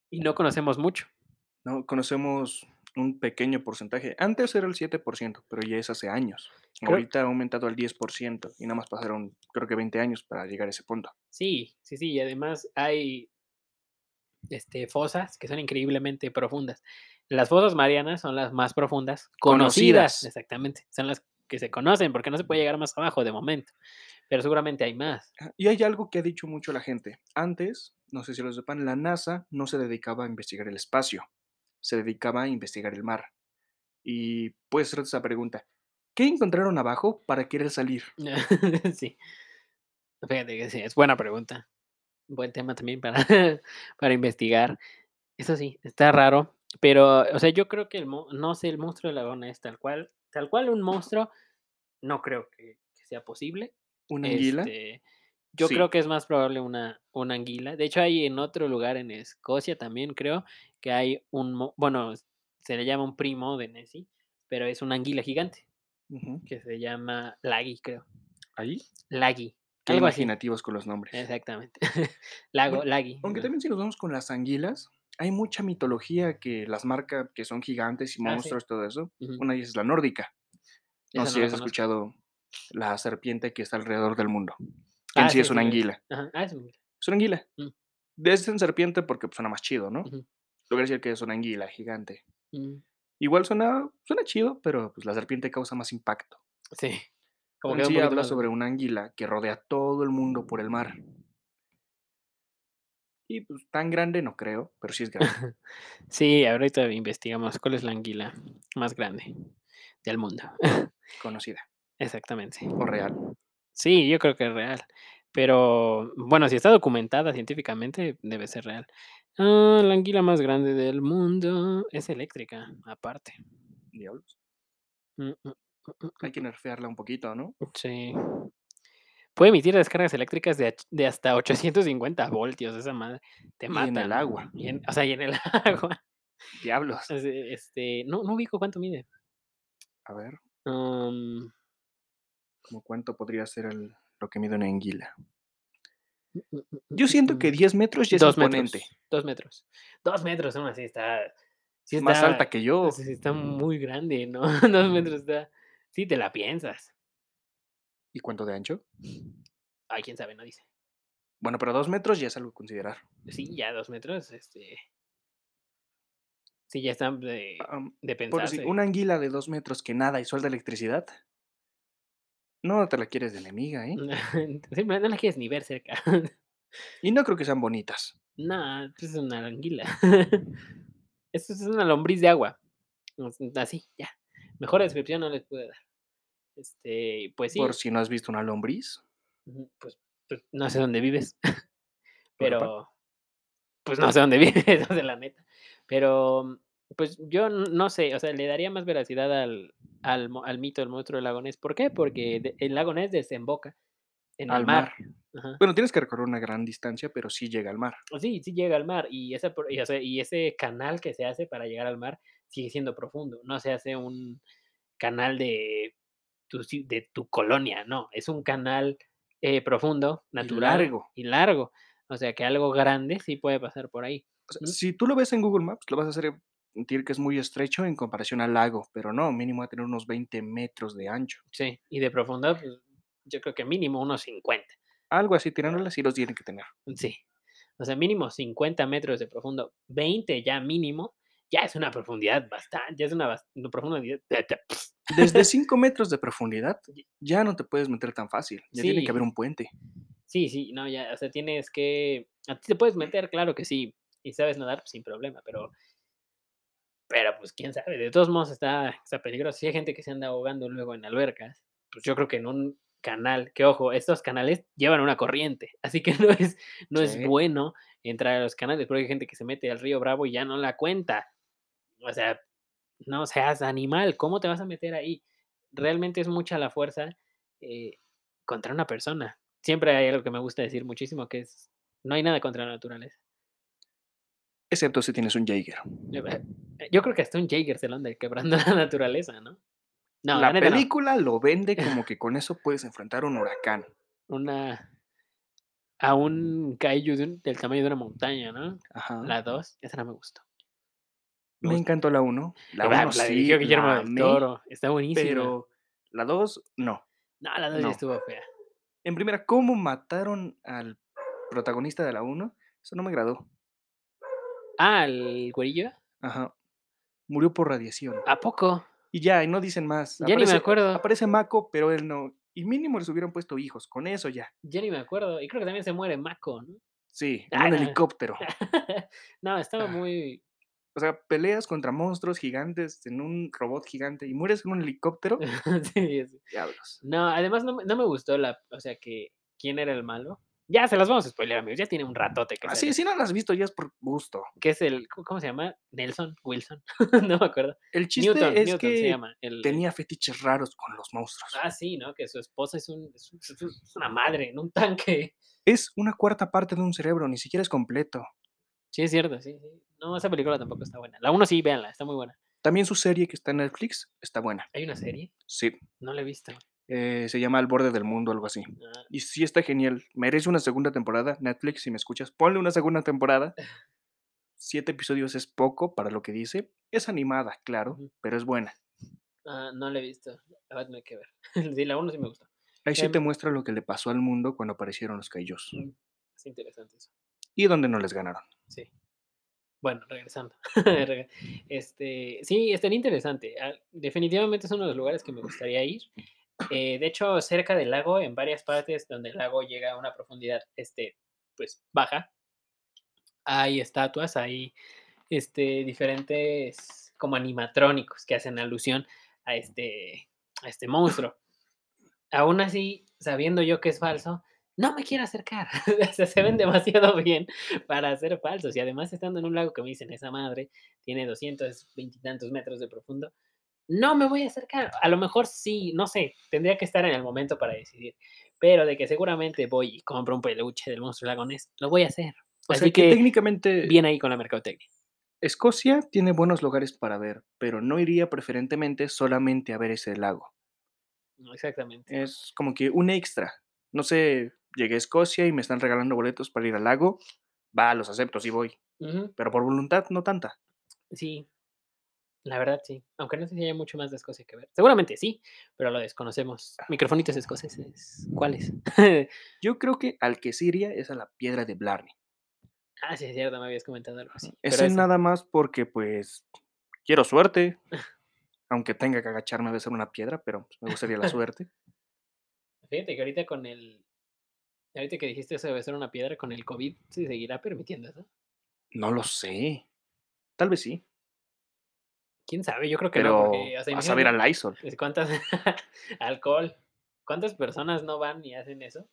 Y no conocemos mucho. No, conocemos un pequeño porcentaje. Antes era el 7%, pero ya es hace años. Creo- Ahorita ha aumentado al 10% y nada más pasaron, creo que 20 años para llegar a ese punto. Sí, sí, sí. Y además hay. este, fosas que son increíblemente profundas. Las fosas marianas son las más profundas, conocidas, Conocidas. exactamente. Son las que se conocen porque no se puede llegar más abajo de momento. Pero seguramente hay más. Y hay algo que ha dicho mucho la gente. Antes, no sé si lo sepan, la NASA no se dedicaba a investigar el espacio, se dedicaba a investigar el mar. Y puede ser esa pregunta, ¿qué encontraron abajo para querer salir? [LAUGHS] sí. Fíjate que sí, es buena pregunta. Buen tema también para, [LAUGHS] para investigar. Eso sí, está raro. Pero, o sea, yo creo que el, no sé, el monstruo de la laguna es tal cual, tal cual un monstruo, no creo que, que sea posible. ¿Una anguila? Este, yo Sí. creo que es más probable una, una anguila. De hecho, hay en otro lugar en Escocia también, creo, que hay un, bueno, se le llama un primo de Nessie, pero es una anguila gigante, que se llama Laggy, creo. Ahí, Laggy. qué Algo así. imaginativos con los nombres. Exactamente. [LAUGHS] Lago, Bueno, Laggy. Aunque también si nos vamos con las anguilas, hay mucha mitología que las marca que son gigantes y Ah, sí. monstruos, todo eso. Una de ellas es la nórdica. No sé si has escuchado la serpiente que está alrededor del mundo. Que Ah, en sí sí, es una sí, lo he anguila. visto. Ajá. Ah, es una anguila. Es una anguila. Mm. Dicen serpiente porque pues, suena más chido, ¿no? Ujú. Luego decir que es una anguila gigante. Mm, Igual suena, suena chido, pero pues la serpiente causa más impacto. Sí. Como que sí habla sobre una anguila que rodea todo el mundo por el mar. Y pues tan grande no creo, pero sí es grande. [LAUGHS] Sí, ahorita investigamos cuál es la anguila más grande del mundo. [LAUGHS] conocida Exactamente. o real. Sí, yo creo que es real. Pero bueno, si está documentada científicamente, debe ser real. Ah, la anguila más grande del mundo es eléctrica, aparte. Diablos. Mm, mm, mm, Hay que nerfearla un poquito, ¿no? Sí. Puede emitir descargas eléctricas de, de hasta 850 voltios, esa madre. Te Y mata. en el agua. Y en- o sea, y en el [LAUGHS] agua. Diablos. Este, este, no, no ubico cuánto mide. A ver, Um, ¿cómo cuánto podría ser el- lo que mide una anguila? mm, mm, mm, Yo siento que 10 metros ya es dos imponente. metros. Dos metros. Dos metros, aún así está. Sí Más está- alta que yo. sí está muy grande, ¿no? [LAUGHS] Dos metros está. Sí, te la piensas. ¿Y cuánto de ancho? Ay, quién sabe, no dice. Bueno, pero 2 metros ya es algo a considerar. Sí, ya dos metros, este. Sí, ya están de, Am, de pensarse. decir, una anguila de 2 metros que nada y suelta electricidad. No te la quieres de enemiga, ¿eh? [LAUGHS] No no la quieres ni ver cerca. [LAUGHS] Y no creo que sean bonitas. No, es una anguila. [LAUGHS] Esto es una lombriz de agua. Así, ya. Mejor descripción no les pude dar. Este, pues sí, Por si no has visto una lombriz. pues, pues, no sé dónde vives, [LAUGHS] pero pues no sé dónde [LAUGHS] vives, sea, la neta. Pero pues yo no sé, o sea, le daría más veracidad al, al, mito del monstruo del lago Ness. ¿Por qué? Porque de- el lago Ness desemboca en el mar. Bueno, tienes que recorrer una gran distancia, pero sí llega al mar. Sí, sí llega al mar y, esa, por- y, o sea, y ese canal que se hace para llegar al mar sigue siendo profundo. No se hace un canal de tu, de tu colonia, no, es un canal eh, profundo, natural largo. y largo. O sea que algo grande sí puede pasar por ahí. O sea, Ujú. si tú lo ves en Google Maps, lo vas a hacer sentir que es muy estrecho en comparación al lago, pero no, mínimo va a tener unos 20 metros de ancho. Sí, y de profundidad, pues, yo creo que mínimo unos 50. Algo así, tirándolas sí los tienen que tener. Sí. O sea, mínimo 50 metros de profundo, 20 ya mínimo, ya es una profundidad bastante, ya es una, una profundidad. [SNIFFS] Desde [LAUGHS] 5 metros de profundidad ya no te puedes meter tan fácil. Ya tiene que haber un puente. Sí, sí, no, ya, o sea, tienes que. A ti te puedes meter, claro que sí, y sabes nadar pues, sin problema, pero. Pero pues quién sabe, de todos modos está, está peligroso. Si hay gente que se anda ahogando luego en albercas, pues yo creo que en un canal, que ojo, estos canales llevan una corriente, así que [LAUGHS] no es, no es bueno entrar a los canales, porque hay gente que se mete al río Bravo y ya no la cuenta. O sea, no seas animal, ¿cómo te vas a meter ahí? Realmente es mucha la fuerza eh, contra una persona. Siempre hay algo que me gusta decir muchísimo, que es, no hay nada contra la naturaleza. Excepto si tienes un Jaeger. Eh, eh, Yo creo que hasta un Jaeger se lo anda quebrando [LAUGHS] la naturaleza, ¿no? No, la no. película lo vende como que [LAUGHS] con eso puedes enfrentar un huracán. Una... A un kaiju de un- del tamaño de una montaña, ¿no? Ajá. La 2, esa no me gustó. Me encantó la 1. La La, 1 la sí, dirigió Guillermo la del Toro. Está buenísima. pero la 2 no. No, la 2 no. ya estuvo fea. En primera, ¿cómo mataron al protagonista de la 1? Eso no me agradó. Ah, el güerillo. Ajá. Murió por radiación. ¿A poco? Y ya, y no dicen más. Ya ni me acuerdo. Aparece Mako, pero él no. Y mínimo les hubieran puesto hijos. Con eso ya. Ya ni me acuerdo. Y creo que también se muere Mako, ¿no? Sí, en Ah, un no. helicóptero. [LAUGHS] no, estaba Ah. muy. O sea, peleas contra monstruos gigantes en un robot gigante y mueres en un helicóptero. [LAUGHS] sí, sí. Diablos. No, además no, me- no me gustó la. O sea, que. ¿Quién era el malo? Ya se las vamos a spoiler, amigos. Ya tiene un ratote que Así, sale. si no lo has visto, ya es por gusto. Que es el. ¿Cómo se llama? Nelson, Wilson. [LAUGHS] no me acuerdo. El chiste Newton, es Newton que se llama. el- el- tenía fetiches raros con los monstruos. Ah, sí, ¿no? Que su esposa es, un, es, un- es una madre en un tanque. Es una cuarta parte de un cerebro, ni siquiera es completo. Sí, es cierto, sí, sí. No, esa película tampoco está buena. La uno sí, véanla, está muy buena. También su serie que está en Netflix está buena. ¿Hay una serie? Sí. No la he visto. eh, se llama Al borde del mundo, algo así. Ah, Y sí está genial. Merece una segunda temporada. Netflix, si me escuchas, ponle una segunda temporada. [LAUGHS] Siete episodios es poco para lo que dice. Es animada, claro, pero es buena. ah, no la he visto. La voy a tener que ver. [LAUGHS] sí, la uno sí me gustó. Ahí sí Em, te muestra lo que le pasó al mundo cuando aparecieron los Kaijus. Mm, Es interesante eso. Y donde no les ganaron. Sí. Bueno, regresando. [LAUGHS] Reg- este, sí, estaría interesante. Ah, Definitivamente es uno de los lugares que me gustaría ir. Eh, de hecho, cerca del lago, en varias partes donde el lago llega a una profundidad, este, pues, baja, hay estatuas, hay, este, diferentes como animatrónicos que hacen alusión a este, a este monstruo. Aún así, sabiendo yo que es falso, no me quiero acercar. [LAUGHS] Se ven demasiado bien para ser falsos. Y además, estando en un lago que me dicen, esa madre tiene 220 y tantos metros de profundo, no me voy a acercar. A lo mejor sí, no sé, tendría que estar en el momento para decidir. Pero de que seguramente voy y compro un peluche del monstruo lagonés, lo voy a hacer. O Así sea que, que, técnicamente bien ahí con la mercadotecnia. Escocia tiene buenos lugares para ver, pero no iría preferentemente solamente a ver ese lago. Exactamente. Es como que un extra. No sé, llegué a Escocia y me están regalando boletos para ir al lago. Va, los acepto, sí voy. Pero por voluntad, no tanta. Sí, la verdad sí. Aunque no sé si hay mucho más de Escocia que ver. Seguramente sí, pero lo desconocemos. Microfonitos escoceses. ¿Cuáles? [LAUGHS] Yo creo que al que sí iría es a la piedra de Blarney. ah, sí, es cierto, me habías comentado algo así. Ese ese- nada más porque, pues, quiero suerte. [LAUGHS] Aunque tenga que agacharme a besar una piedra, pero pues, me gustaría la suerte. Fíjate que ahorita con el. Ahorita que dijiste eso de besar una piedra con el COVID, ¿se seguirá permitiendo eso? No lo sé. Tal vez sí. ¿Quién sabe? Yo creo que no, Pero porque. o sea, vas a ver al Lysol. ¿Cuántas. [LAUGHS] alcohol. ¿Cuántas personas no van y hacen eso?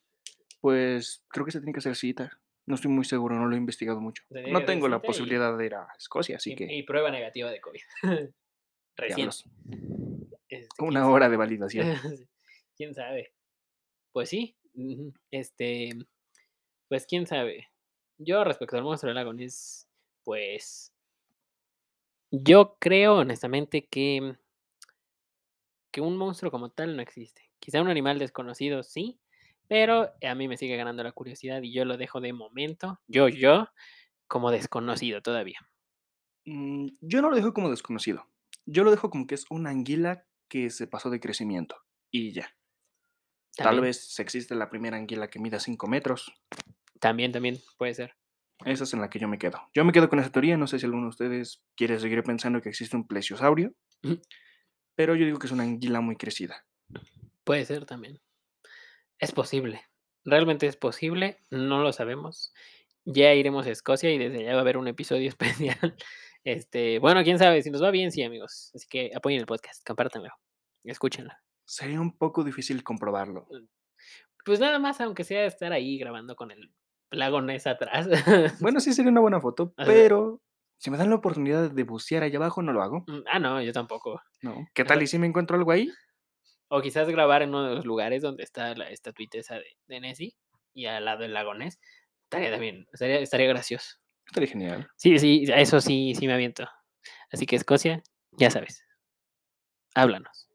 Pues creo que se tiene que hacer cita. No estoy muy seguro, no lo he investigado mucho. No tengo la y- posibilidad de ir a Escocia, así y, que y prueba negativa de COVID. [LAUGHS] Recién. Este, ¿quién una sabe? hora de [LAUGHS] validación. ¿Quién sabe? Pues sí. Este. Pues quién sabe. Yo respecto al monstruo del lago pues. Yo creo honestamente que. Que un monstruo como tal no existe. Quizá un animal desconocido, sí. Pero a mí me sigue ganando la curiosidad y yo lo dejo de momento. Yo, yo. Como desconocido todavía. Mm, Yo no lo dejo como desconocido. Yo lo dejo como que es una anguila que se pasó de crecimiento. Y ya. Tal vez existe la primera anguila que mida 5 metros. También, también puede ser. Esa es en la que yo me quedo. Yo me quedo con esa teoría. No sé si alguno de ustedes quiere seguir pensando que existe un plesiosaurio. Pero yo digo que es una anguila muy crecida. Puede ser también. Es posible. Realmente es posible. No lo sabemos. Ya iremos a Escocia y desde allá va a haber un episodio [LAUGHS] especial. Este, bueno, quién sabe, si nos va bien, sí, amigos. Así que apoyen el podcast, compártanlo, escúchenlo. Sería un poco difícil comprobarlo. Pues nada más, aunque sea estar ahí grabando con el lago Ness atrás. Bueno, sí sería una buena foto, [LAUGHS] pero si me dan la oportunidad de bucear allá abajo, no lo hago. Mm, ah, no, yo tampoco. No. ¿Qué tal y si me encuentro algo ahí? O quizás grabar en uno de los lugares donde está la estatuita esa de, de Nessie y al lado del lago Ness. Estaría también, estaría, estaría gracioso. Estaría genial. Sí, sí, eso sí, sí me aviento. Así que Escocia, ya sabes. Háblanos.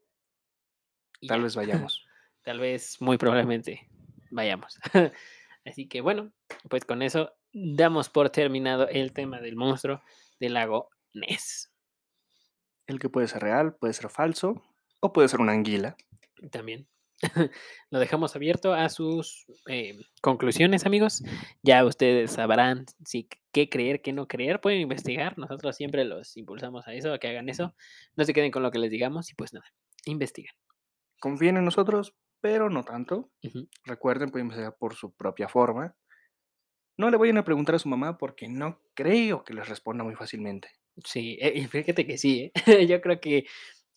Y Tal ya, vez vayamos. [LAUGHS] Tal vez, muy probablemente, vayamos. [LAUGHS] Así que bueno, pues con eso damos por terminado el tema del monstruo del lago Ness. El que puede ser real, puede ser falso, o puede ser una anguila. También. [LAUGHS] Lo dejamos abierto a sus eh, conclusiones, amigos. Ya ustedes sabrán si qué creer, qué no creer. Pueden investigar. Nosotros siempre los impulsamos a eso, a que hagan eso. No se queden con lo que les digamos y pues nada, investiguen. Confíen en nosotros, pero no tanto. Ujú. Recuerden, pueden investigar por su propia forma. No le vayan a preguntar a su mamá porque no creo que les responda muy fácilmente. Sí, eh, y fíjate que sí, ¿eh? [LAUGHS] Yo creo que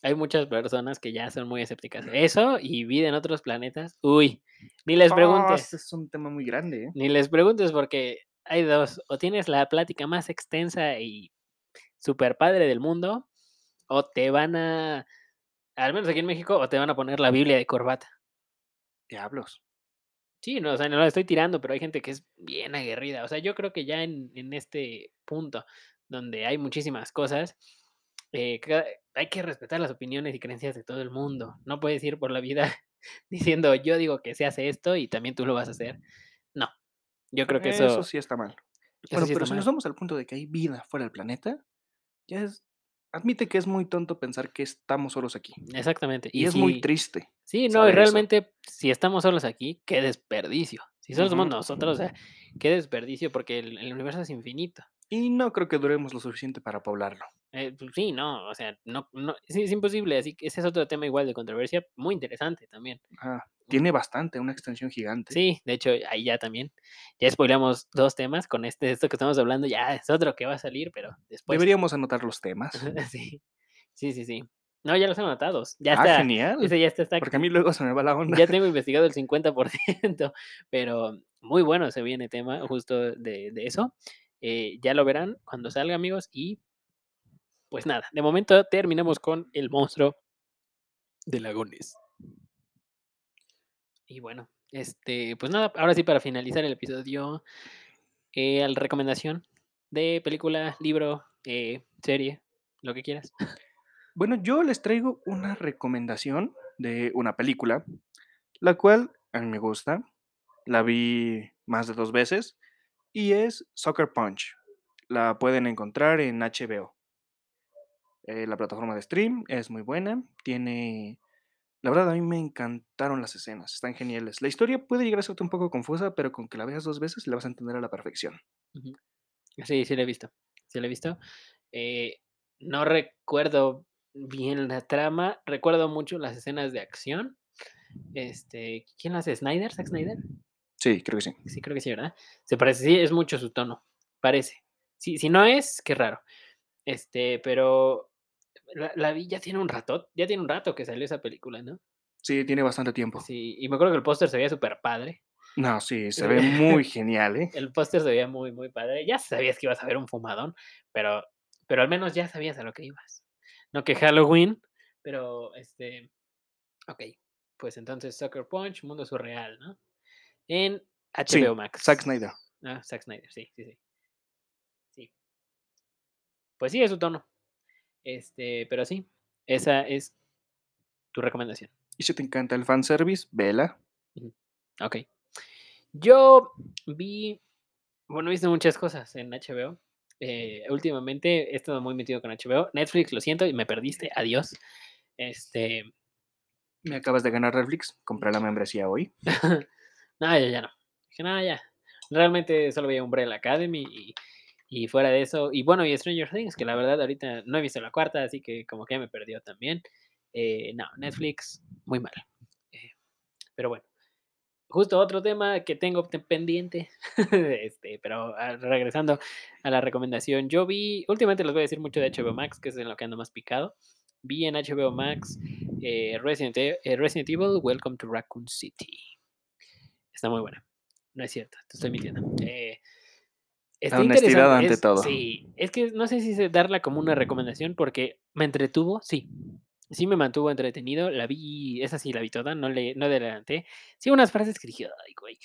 hay muchas personas que ya son muy escépticas. Eso y vida en otros planetas. Uy, ni les Oh, preguntes. este es un tema muy grande, ¿eh? Ni les preguntes porque hay dos. O tienes la plática más extensa y super padre del mundo, o te van a, al menos aquí en México, o te van a poner la Biblia de corbata. Diablos. Sí, no, o sea, no la estoy tirando, pero hay gente que es bien aguerrida. O sea, yo creo que ya en, en este punto donde hay muchísimas cosas, eh, hay que respetar las opiniones y creencias de todo el mundo. No puedes ir por la vida [LAUGHS] diciendo, yo digo que se hace esto y también tú lo vas a hacer. No, yo creo que eso, Eso sí está mal. eso Bueno, sí pero si nos vamos al punto de que hay vida fuera del planeta, ya es. Admite que es muy tonto pensar que estamos solos aquí. Exactamente. Y, es muy triste. Sí, no, y eso. realmente, si estamos solos aquí, qué desperdicio. Si solo somos nosotros, o sea, qué desperdicio, porque el, el universo es infinito. Y no creo que duremos lo suficiente para poblarlo. Eh, pues sí, no, o sea, no, no, sí, es imposible. Así que ese es otro tema igual de controversia, muy interesante también. Ah, tiene bastante, una extensión gigante. Sí, de hecho, ahí ya también. Ya spoilamos dos temas con este, esto que estamos hablando, ya es otro que va a salir, pero después. Deberíamos anotar los temas. [LAUGHS] sí, sí, sí, sí. No, ya los he anotado. Ya ah, está. genial. Ese ya está, está Porque a mí luego se me va la onda. Ya [LAUGHS] tengo investigado el 50%, pero muy bueno se viene tema justo de, de eso. Eh, ya lo verán cuando salga, amigos. Y pues nada, de momento terminamos con el monstruo de lagones. Y bueno, este, pues nada, ahora sí para finalizar el episodio, eh, la recomendación de película, libro, eh, serie, lo que quieras. Bueno, yo les traigo una recomendación de una película, la cual a mí me gusta. La vi más de dos veces y es Soccer Punch. La pueden encontrar en HBO. Eh, la plataforma de stream es muy buena. Tiene. La verdad, a mí me encantaron las escenas. Están geniales. La historia puede llegar a ser un poco confusa, pero con que la veas dos veces la vas a entender a la perfección. Sí, sí la he visto. Sí la he visto. Eh, no recuerdo bien la trama. Recuerdo mucho las escenas de acción. Este, ¿quién las hace? ¿Snyder? ¿Zack Snyder? Sí, creo que sí. Sí, creo que sí, ¿verdad? Se parece, sí, es mucho su tono. Parece. Sí, si no es, qué raro. Este, pero la, la vi, ya tiene un rato, ya tiene un rato que salió esa película, ¿no? Sí, tiene bastante tiempo. Sí, y me acuerdo que el póster se veía súper padre. No, sí, se ve [LAUGHS] muy genial, ¿eh? El póster se veía muy, muy padre. Ya sabías que ibas a ver un fumadón, pero, pero al menos ya sabías a lo que ibas. No que Halloween, pero este. Ok, pues entonces Sucker Punch, Mundo Surreal, ¿no? En Sí, HBO Max. Zack Snyder. Ah, Zack Snyder, sí, sí, sí. Sí. Pues sí, es su tono. Este, pero sí, esa es tu recomendación. Y si te encanta el fanservice, vela. Ok. Yo vi, bueno, he visto muchas cosas en HBO. Eh, últimamente he estado muy metido con HBO. Netflix, lo siento, y me perdiste. Adiós. Este, Me acabas de ganar Netflix, compré la membresía hoy. [LAUGHS] no, ya, ya no. Dije, no, ya. Realmente solo veía Umbrella Academy y, y fuera de eso. Y bueno, y Stranger Things, que la verdad ahorita no he visto la cuarta, así que como que me perdió también. Eh, no, Netflix, muy mal. Eh, pero bueno. Justo otro tema que tengo te- pendiente, [LAUGHS] este, pero ah, regresando a la recomendación, yo vi, últimamente les voy a decir mucho de HBO Max, que es en lo que ando más picado. Vi en HBO Max eh, Resident, E- eh, Resident Evil, Welcome to Raccoon City. Está muy buena. No es cierto, te estoy mintiendo. Eh, está honestidad interesante, ante es- todo. Sí, es que no sé si darla como una recomendación porque me entretuvo, sí. Sí me mantuvo entretenido, la vi, esa sí la vi toda, no le no adelanté. Sí, unas frases que dije, ay, güey.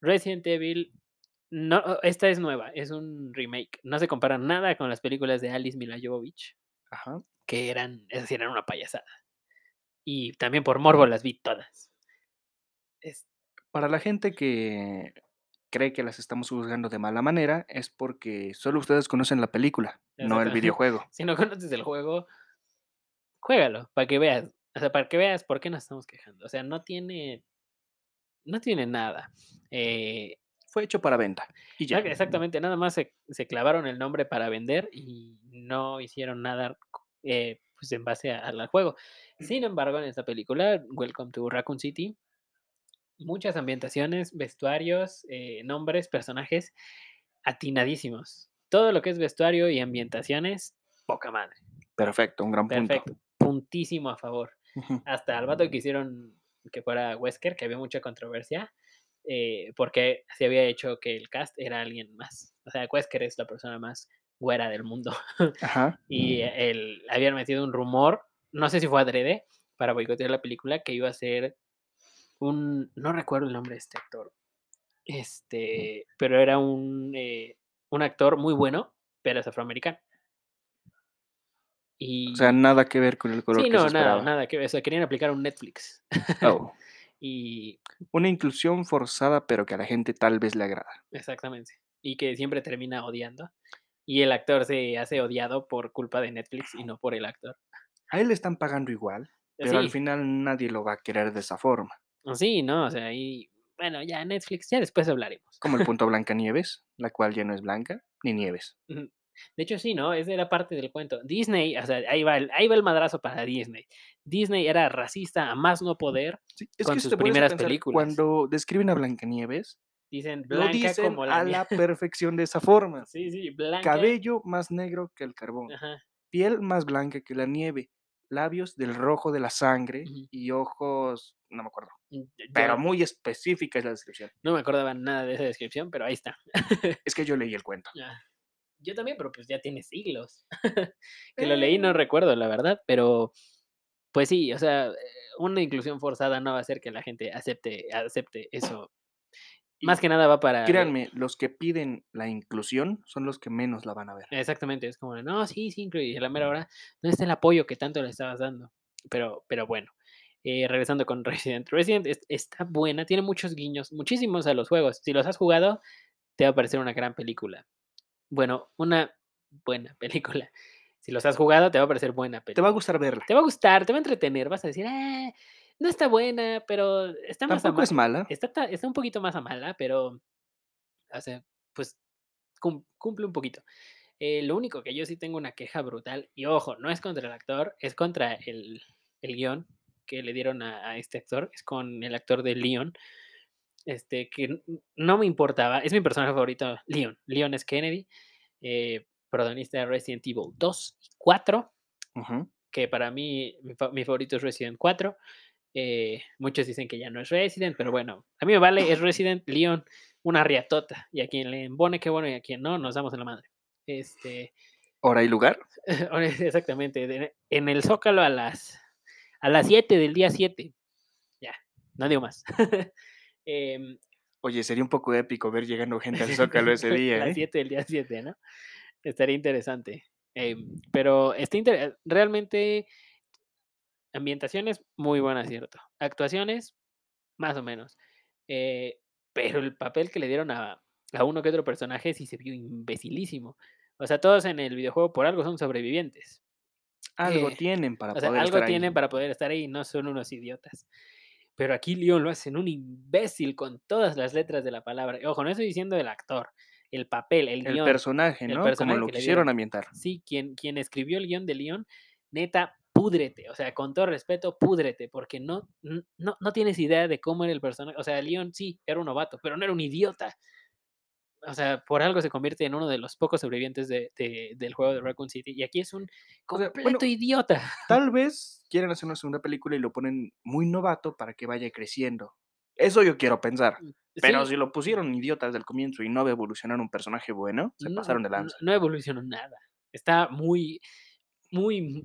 Resident Evil, no, esta es nueva, es un remake. No se compara nada con las películas de Alice Mila Jovovich, Ajá. que eran, esas sí eran una payasada. Y también por morbo las vi todas. Es- Para la gente que cree que las estamos juzgando de mala manera, es porque solo ustedes conocen la película, no el videojuego. [LAUGHS] si no conoces el juego, juégalo para que veas. O sea, para que veas por qué nos estamos quejando. O sea, no tiene. No tiene nada. Eh, Fue hecho para venta. Y ya. Exac- Exactamente, nada más se, se clavaron el nombre para vender y no hicieron nada eh, pues en base al juego. Sin embargo, en esta película, Welcome to Raccoon City, muchas ambientaciones, vestuarios, eh, nombres, personajes atinadísimos. Todo lo que es vestuario y ambientaciones, poca madre. Perfecto, un gran punto. Perfecto. Puntísimo a favor hasta al vato que hicieron que fuera Wesker, que había mucha controversia, eh, porque se había hecho que el cast era alguien más. O sea, Wesker es la persona más güera del mundo. [LAUGHS] Ajá. y el, habían metido un rumor, no sé si fue adrede, para boicotear la película, que iba a ser un, no recuerdo el nombre de este actor, este, pero era un, eh, un actor muy bueno, pero es afroamericano. Y, O sea, nada que ver con el color sí, que no, se nada, nada que ver, o sea, querían aplicar un Netflix. Oh, [LAUGHS] y Una inclusión forzada, pero que a la gente tal vez le agrada. Exactamente. Y que siempre termina odiando. Y el actor se hace odiado por culpa de Netflix y no por el actor. A él le están pagando igual, pero al final nadie lo va a querer de esa forma. Sí, no, o sea, y bueno, ya Netflix, ya después hablaremos. Como el [LAUGHS] punto Blancanieves, la cual ya no es blanca ni nieves. De hecho, sí, ¿no? Esa era parte del cuento. Disney, o sea, ahí va el, ahí va el madrazo para Disney. Disney era racista a más no poder. Sí, es Con que sus primeras películas. Cuando describen a [LAUGHS] Blancanieves, Dicen lo dicen como la a la [LAUGHS] perfección de esa forma. Sí, sí, blanca. Cabello más negro que el carbón. Ajá. piel más blanca que la nieve, labios del rojo de la sangre y ojos, no me acuerdo, mm, yo pero muy específica es la descripción. no me acordaba nada de esa descripción, pero ahí está. Es que yo leí el cuento. [LAUGHS] Ah, Yo también, pero pues ya tiene siglos. [LAUGHS] que lo leí, no recuerdo, la verdad, pero pues sí, o sea, eh, una inclusión forzada no va a hacer que la gente acepte, acepte eso. Más que nada va para... Créanme, los que piden la inclusión son los que menos la van a ver. Exactamente, es como, de, no, sí, sí, incluye. Y a la mera hora, no está el apoyo que tanto le estabas dando. Pero, pero bueno, eh, regresando con [LAUGHS] Resident. Resident es- está buena, tiene muchos guiños, muchísimos a los juegos. Si los has jugado, te va a parecer una gran película. Bueno, una buena [LAUGHS] película. Si los has jugado, te va a parecer buena Te película. va a gustar verla. Te va a gustar, te va a entretener, vas a decir, ah, no está buena, pero está más a Tampoco es ma- mala. está, un poquito más a mala, pero, o sea, pues cum- cumple un poquito. Eh, lo único que yo sí tengo una queja brutal, y ojo, no es contra el actor, es contra el, el guion que le dieron a, a este actor, es con el actor de Leon, este, que no me importaba, es mi personaje favorito, Leon. Leon es Kennedy, eh, protagonista de Resident Evil 2 y 4 Ujú. que para mí mi, mi favorito es Resident 4. Eh, muchos dicen que ya no es Resident, pero bueno, a mí me vale, es Resident Leon, una riatota. Y a quien le embone, qué bueno, y a quien no, nos damos en la madre. Este, Hora y lugar. [LAUGHS] exactamente, en el Zócalo a las, a las 7 del día 7. Ya, no digo más. [LAUGHS] Em, Oye, sería un poco épico ver llegando gente al [LAUGHS] Zócalo ese día. Las ¿eh? 7 del día 7, ¿no? Estaría interesante. Em, pero está inter- realmente ambientaciones muy buen acierto. Actuaciones, más o menos. Eh, pero el papel que le dieron a, a uno que otro personaje sí se vio imbecilísimo. O sea, todos en el videojuego por algo son sobrevivientes. Algo Eh, tienen para O sea, poder algo estar ahí. tienen para poder estar ahí, no son unos idiotas. Pero aquí Leon lo hacen un imbécil con todas las letras de la palabra. Ojo, no estoy diciendo el actor, el papel, el, El guion. personaje, el ¿no? personaje Como lo que quisieron ambientar. Sí, quien, quien escribió el guion de Leon, neta, púdrete. O sea, con todo respeto, púdrete, porque no, no, no tienes idea de cómo era el personaje. O sea, Leon sí, era un novato, pero no era un idiota. O sea, por algo se convierte en uno de los pocos sobrevivientes de, de- del juego de Raccoon City. Y aquí es un completo bueno, idiota. [LAUGHS] Tal vez quieren hacer una segunda película y lo ponen muy novato para que vaya creciendo. Eso yo quiero pensar. Pero Sí, si lo pusieron idiota desde el comienzo y no evolucionaron un personaje bueno, se no, pasaron de no- lanza. no evolucionó nada. Está muy, muy m-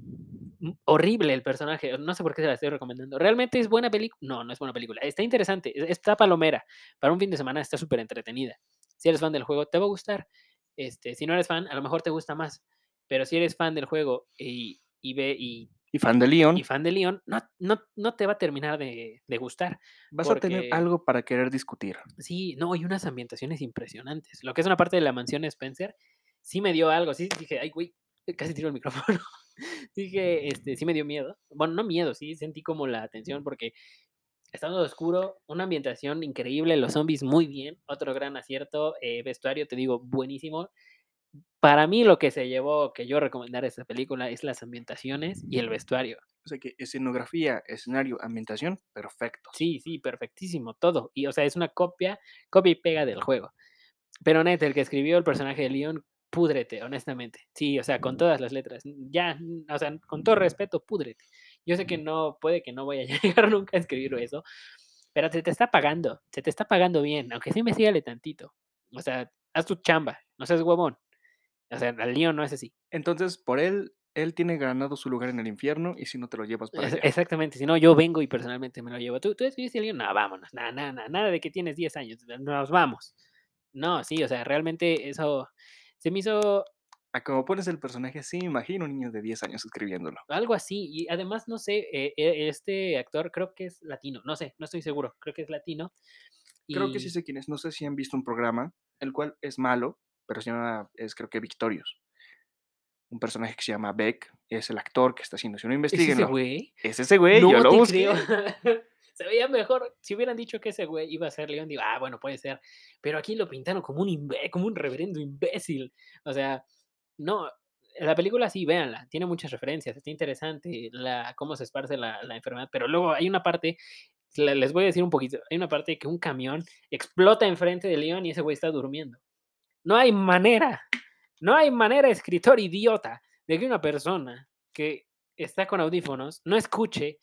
m- horrible el personaje. No sé por qué se la estoy recomendando. ¿Realmente es buena película? No, no es buena película. Está interesante. Está palomera. Para un fin de semana está súper entretenida. Si eres fan del juego, te va a gustar. Este, si no eres fan, a lo mejor te gusta más. Pero si eres fan del juego y, y ve y, Y fan de Leon, y fan de Leon, no, no, no te va a terminar de, de gustar. vas a tener algo para querer discutir. Sí, no, hay unas ambientaciones impresionantes. Lo que es una parte de la mansión Spencer, sí me dio algo. Sí dije, ay, güey, [LAUGHS] casi tiro el micrófono. [LAUGHS] Dije, este, sí me dio miedo. Bueno, no miedo, sí sentí como la tensión porque estando oscuro, una ambientación increíble, los zombies muy bien, otro gran acierto, eh, vestuario, te digo, buenísimo. Para mí lo que se llevó, que yo recomendar esta película, es las ambientaciones y el vestuario. O sea que escenografía, escenario, ambientación, perfecto. Sí, sí, perfectísimo, todo. Y o sea, es una copia, copia y pega del juego. Pero neta, el que escribió el personaje de Leon, púdrete, honestamente. Sí, o sea, con todas las letras. Ya, o sea, con todo respeto, púdrete. Yo sé que no, puede que no vaya a [LAUGHS] llegar nunca a escribir eso, pero se te está pagando, se te está pagando bien, aunque sí investigale tantito. O sea, haz tu chamba, no seas huevón. O sea, el Leon no es así. Entonces, por él, él tiene ganado su lugar en el infierno y si no te lo llevas para allá. Exactamente, si no, yo vengo y personalmente me lo llevo. ¿Tú, tú escribiste el Leon? No, vámonos, nada, nada, nada, nada de que tienes 10 años, nos vamos. No, sí, o sea, realmente eso se me hizo A como pones el personaje, sí, me imagino un niño de 10 años escribiéndolo. algo así. Y además, no sé, eh, eh, este actor creo que es latino, no sé, no estoy seguro, creo que es latino. Creo que sí sé quién es. No sé si han visto un programa, el cual es malo, pero se llama, es creo que Victorious. Un personaje que se llama Beck, es el actor que está haciendo. Si no ¿Es ese investiguen, güey? es ese güey, no yo lo busqué. creo. [LAUGHS] Se veía mejor. Si hubieran dicho que ese güey iba a ser León, digo, ah, bueno, puede ser. Pero aquí lo pintaron como un, como un reverendo imbécil. O sea, no. La película sí, véanla, tiene muchas referencias, está interesante la, cómo se esparce la, la enfermedad, pero luego hay una parte, le- les voy a decir un poquito, hay una parte que un camión explota enfrente de León y ese güey está durmiendo. No hay manera, no hay manera, escritor idiota, de que una persona que está con audífonos no escuche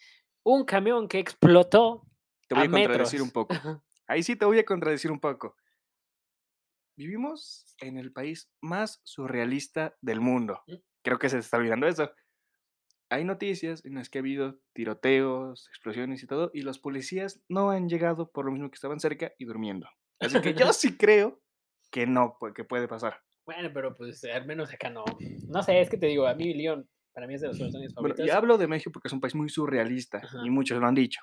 un camión que explotó Te voy a, a contradecir un metros. poco. Ahí sí te voy a contradecir un poco. Vivimos en el país más surrealista del mundo. Mm. Creo que se está olvidando eso. Hay noticias en las que ha habido tiroteos, explosiones y todo, y los policías no han llegado por lo mismo que estaban cerca y durmiendo. Así que yo [LAUGHS] sí creo que no, pu- que puede pasar. Bueno, pero pues al menos acá no. No sé, es que te digo, a mí León, para mí es de los personajes Bueno, favoritos. y hablo de México porque es un país muy surrealista Ajá. y muchos lo han dicho.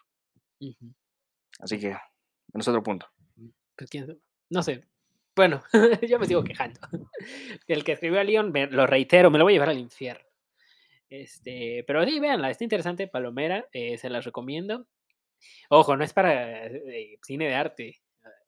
Así que, bueno, es otro punto. Pues, quién sabe. No sé. Bueno, [LAUGHS] yo me sigo quejando. [LAUGHS] El que escribió a León, me- lo reitero, me lo voy a llevar al infierno. Este, pero sí, véanla, está interesante, Palomera, eh, se las recomiendo. Ojo, no es para eh, cine de arte,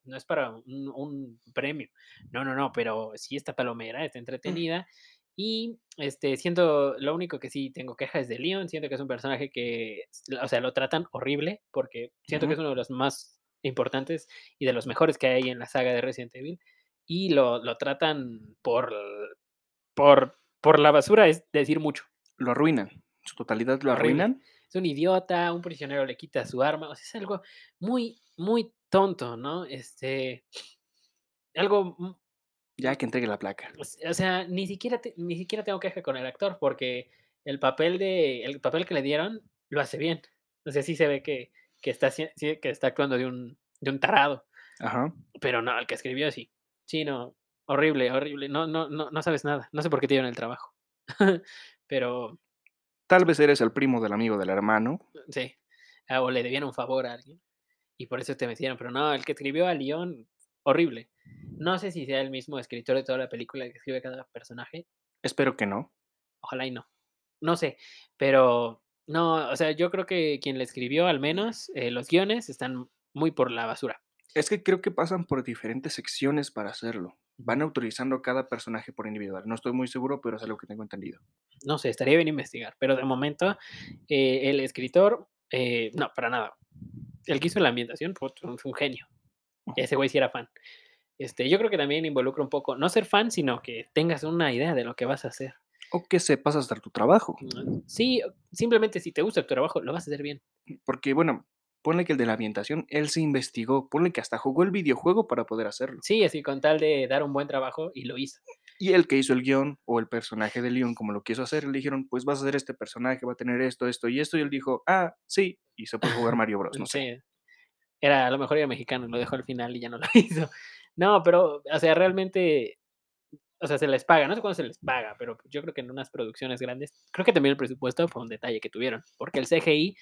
no es para un, un premio. No, no, no, pero sí está Palomera, está entretenida. Y este, siento, lo único que sí tengo queja es de Leon, siento que es un personaje que, o sea, lo tratan horrible, porque siento que es uno de los más importantes y de los mejores que hay en la saga de Resident Evil, y lo, lo tratan por, por, por la basura, es decir mucho. Lo arruinan. Su totalidad lo Horrible. arruinan. Es un idiota, un prisionero le quita su arma, o sea, es algo muy, muy tonto, ¿no? Este, algo Ya que entregue la placa. o sea, ni siquiera, te- ni siquiera tengo queja con el actor porque el papel, de, el papel que le dieron lo hace bien. O sea, sí se ve que, que, está, sí, que está actuando de un, de un tarado. Ajá. Pero no, el que escribió sí. Sí, no. Horrible, horrible. No, no, no, no sabes nada. No sé por qué te dieron el trabajo. [LAUGHS] Pero Tal vez eres el primo del amigo del hermano. sí. ah, O le debían un favor a alguien. Y por eso te metieron. Pero no, el que escribió a León, horrible. No sé si sea el mismo escritor de toda la película que escribe cada personaje. Espero que no. Ojalá y no. No sé, pero no, o sea, yo creo que quien le escribió, al menos, eh, los guiones están muy por la basura. Es que creo que pasan por diferentes secciones para hacerlo. Van autorizando cada personaje por individual. No estoy muy seguro, pero es algo que tengo entendido. No sé, estaría bien investigar, pero de momento, eh, el escritor, eh, no, para nada. El que hizo la ambientación fue un, fue un genio. Ese güey sí era fan. Este, yo creo que también involucra un poco, no ser fan, sino que tengas una idea de lo que vas a hacer. O que sepas hacer tu trabajo. ¿no? Sí, simplemente si te gusta tu trabajo, lo vas a hacer bien. Porque, bueno, ponle que el de la ambientación, él se investigó. Ponle que hasta jugó el videojuego para poder hacerlo. Sí, así con tal de dar un buen trabajo y lo hizo. Y el que hizo el guion o el personaje de Leon, como lo quiso hacer, le dijeron, pues vas a hacer este personaje, va a tener esto, esto y esto. Y él dijo, ah, sí. Y se puede jugar [LAUGHS] Mario Bros. No sé. Sí. Era, a lo mejor era mexicano, lo dejó al final y ya no lo [LAUGHS] hizo. No, pero, o sea, realmente, o sea, se les paga, no sé cuándo se les paga, pero yo creo que en unas producciones grandes, creo que también el presupuesto fue un detalle que tuvieron, porque el CGI,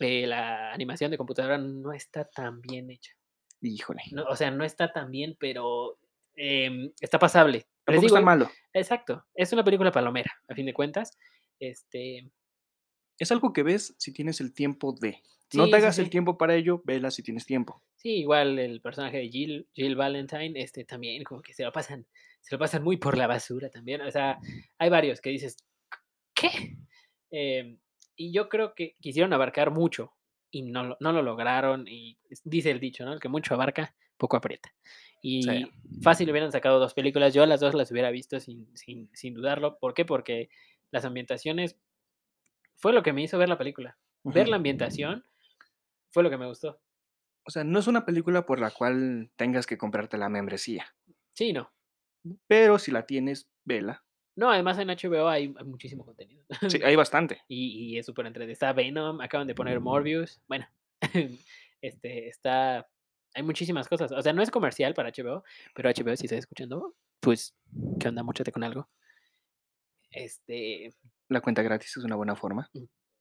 eh, la animación de computadora no está tan bien hecha. Híjole. No, o sea, no está tan bien, pero em, está pasable. Les Tampoco digo, está malo. exacto, es una película palomera, a fin de cuentas. Este, Es algo que ves si tienes el tiempo de. No te hagas sí. el tiempo para ello, vela si tienes tiempo. sí, igual el personaje de Jill, Jill Valentine, este, también como que se lo pasan, se lo pasan muy por la basura también. O sea, hay varios que dices, ¿qué? Em, y yo creo que quisieron abarcar mucho y no lo, no lo lograron. Y dice el dicho, ¿no? El que mucho abarca, poco aprieta. Y fácil hubieran sacado dos películas. Yo a las dos las hubiera visto sin, sin, sin dudarlo. ¿Por qué? Porque las ambientaciones fue lo que me hizo ver la película. Ver la ambientación fue lo que me gustó. O sea, no es una película por la cual tengas que comprarte la membresía. Sí, no. Pero si la tienes, vela. No, además en HBO hay, hay muchísimo contenido. Sí, [LAUGHS] hay bastante. y, y es súper entretenido. Está Venom, acaban de poner Morbius. Bueno, [LAUGHS] este está. Hay muchísimas cosas. O sea, no es comercial para HBO, pero HBO, si estás escuchando, pues, ¿qué onda? Múchate con algo. Este. La cuenta gratis es una buena forma.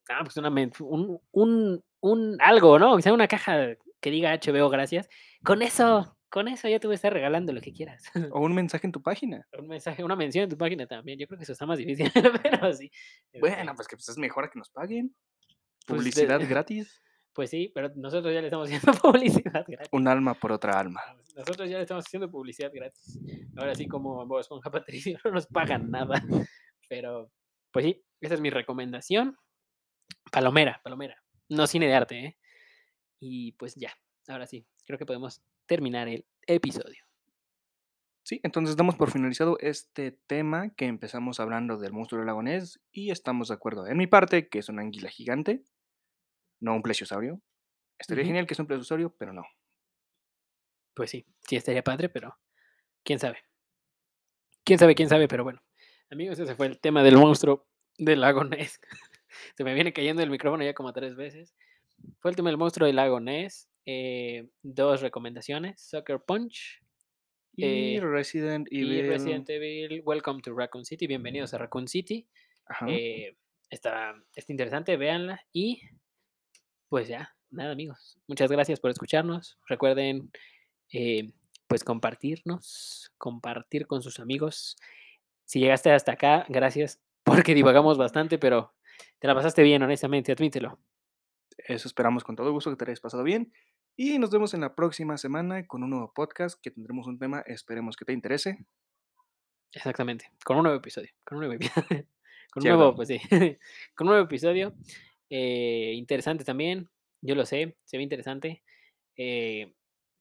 Ah, pues una, un, un, un algo, ¿no? O sea, una caja que diga HBO, gracias. Con eso, con eso ya te voy a estar regalando lo que quieras. O un mensaje en tu página. un mensaje, una mención en tu página también. Yo creo que eso está más difícil, [LAUGHS] pero sí. Bueno, este, pues que pues, es mejor a que nos paguen. Pues, Publicidad de- gratis. [LAUGHS] Pues sí, pero nosotros ya le estamos haciendo [LAUGHS] publicidad gratis. Un alma por otra alma. Nosotros ya le estamos haciendo publicidad gratis. Ahora sí, como Bob Esponja Patricio, no nos pagan nada. Pero, pues sí, esa es mi recomendación. Palomera, Palomera. No cine de arte, ¿eh? Y pues ya, ahora sí, creo que podemos terminar el episodio. Sí, entonces damos por finalizado este tema que empezamos hablando del monstruo del lago Ness y estamos de acuerdo en mi parte que es una anguila gigante, no un plesiosaurio. Estaría genial que es un plesiosaurio, pero no. Pues sí, sí estaría padre, pero quién sabe. Quién sabe, quién sabe, pero bueno. Amigos, ese fue el tema del monstruo del lago Ness. [LAUGHS] Se me viene cayendo el micrófono ya como tres veces. Fue el tema del monstruo del lago Ness. eh, dos recomendaciones: Sucker Punch Y Eh, Resident y Evil. Resident Evil. Welcome to Raccoon City. Bienvenidos a Raccoon City. Ajá. Eh, está, está interesante, véanla. Y pues ya, nada, amigos. Muchas gracias por escucharnos. Recuerden, pues compartirnos, compartir con sus amigos. Si llegaste hasta acá, gracias, porque divagamos bastante, pero te la pasaste bien, honestamente, admítelo. Eso esperamos con todo gusto que te hayas pasado bien. Y nos vemos en la próxima semana con un nuevo podcast que tendremos un tema, esperemos que te interese. Exactamente, con un nuevo episodio. Con un nuevo episodio. [LAUGHS] Con un nuevo, pues sí. [LAUGHS] con un nuevo episodio. eh, interesante también. Yo lo sé, se ve interesante. eh,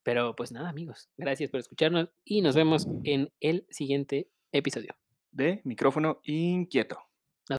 pero pues nada, amigos. Gracias por escucharnos y nos vemos en el siguiente episodio. De micrófono inquieto.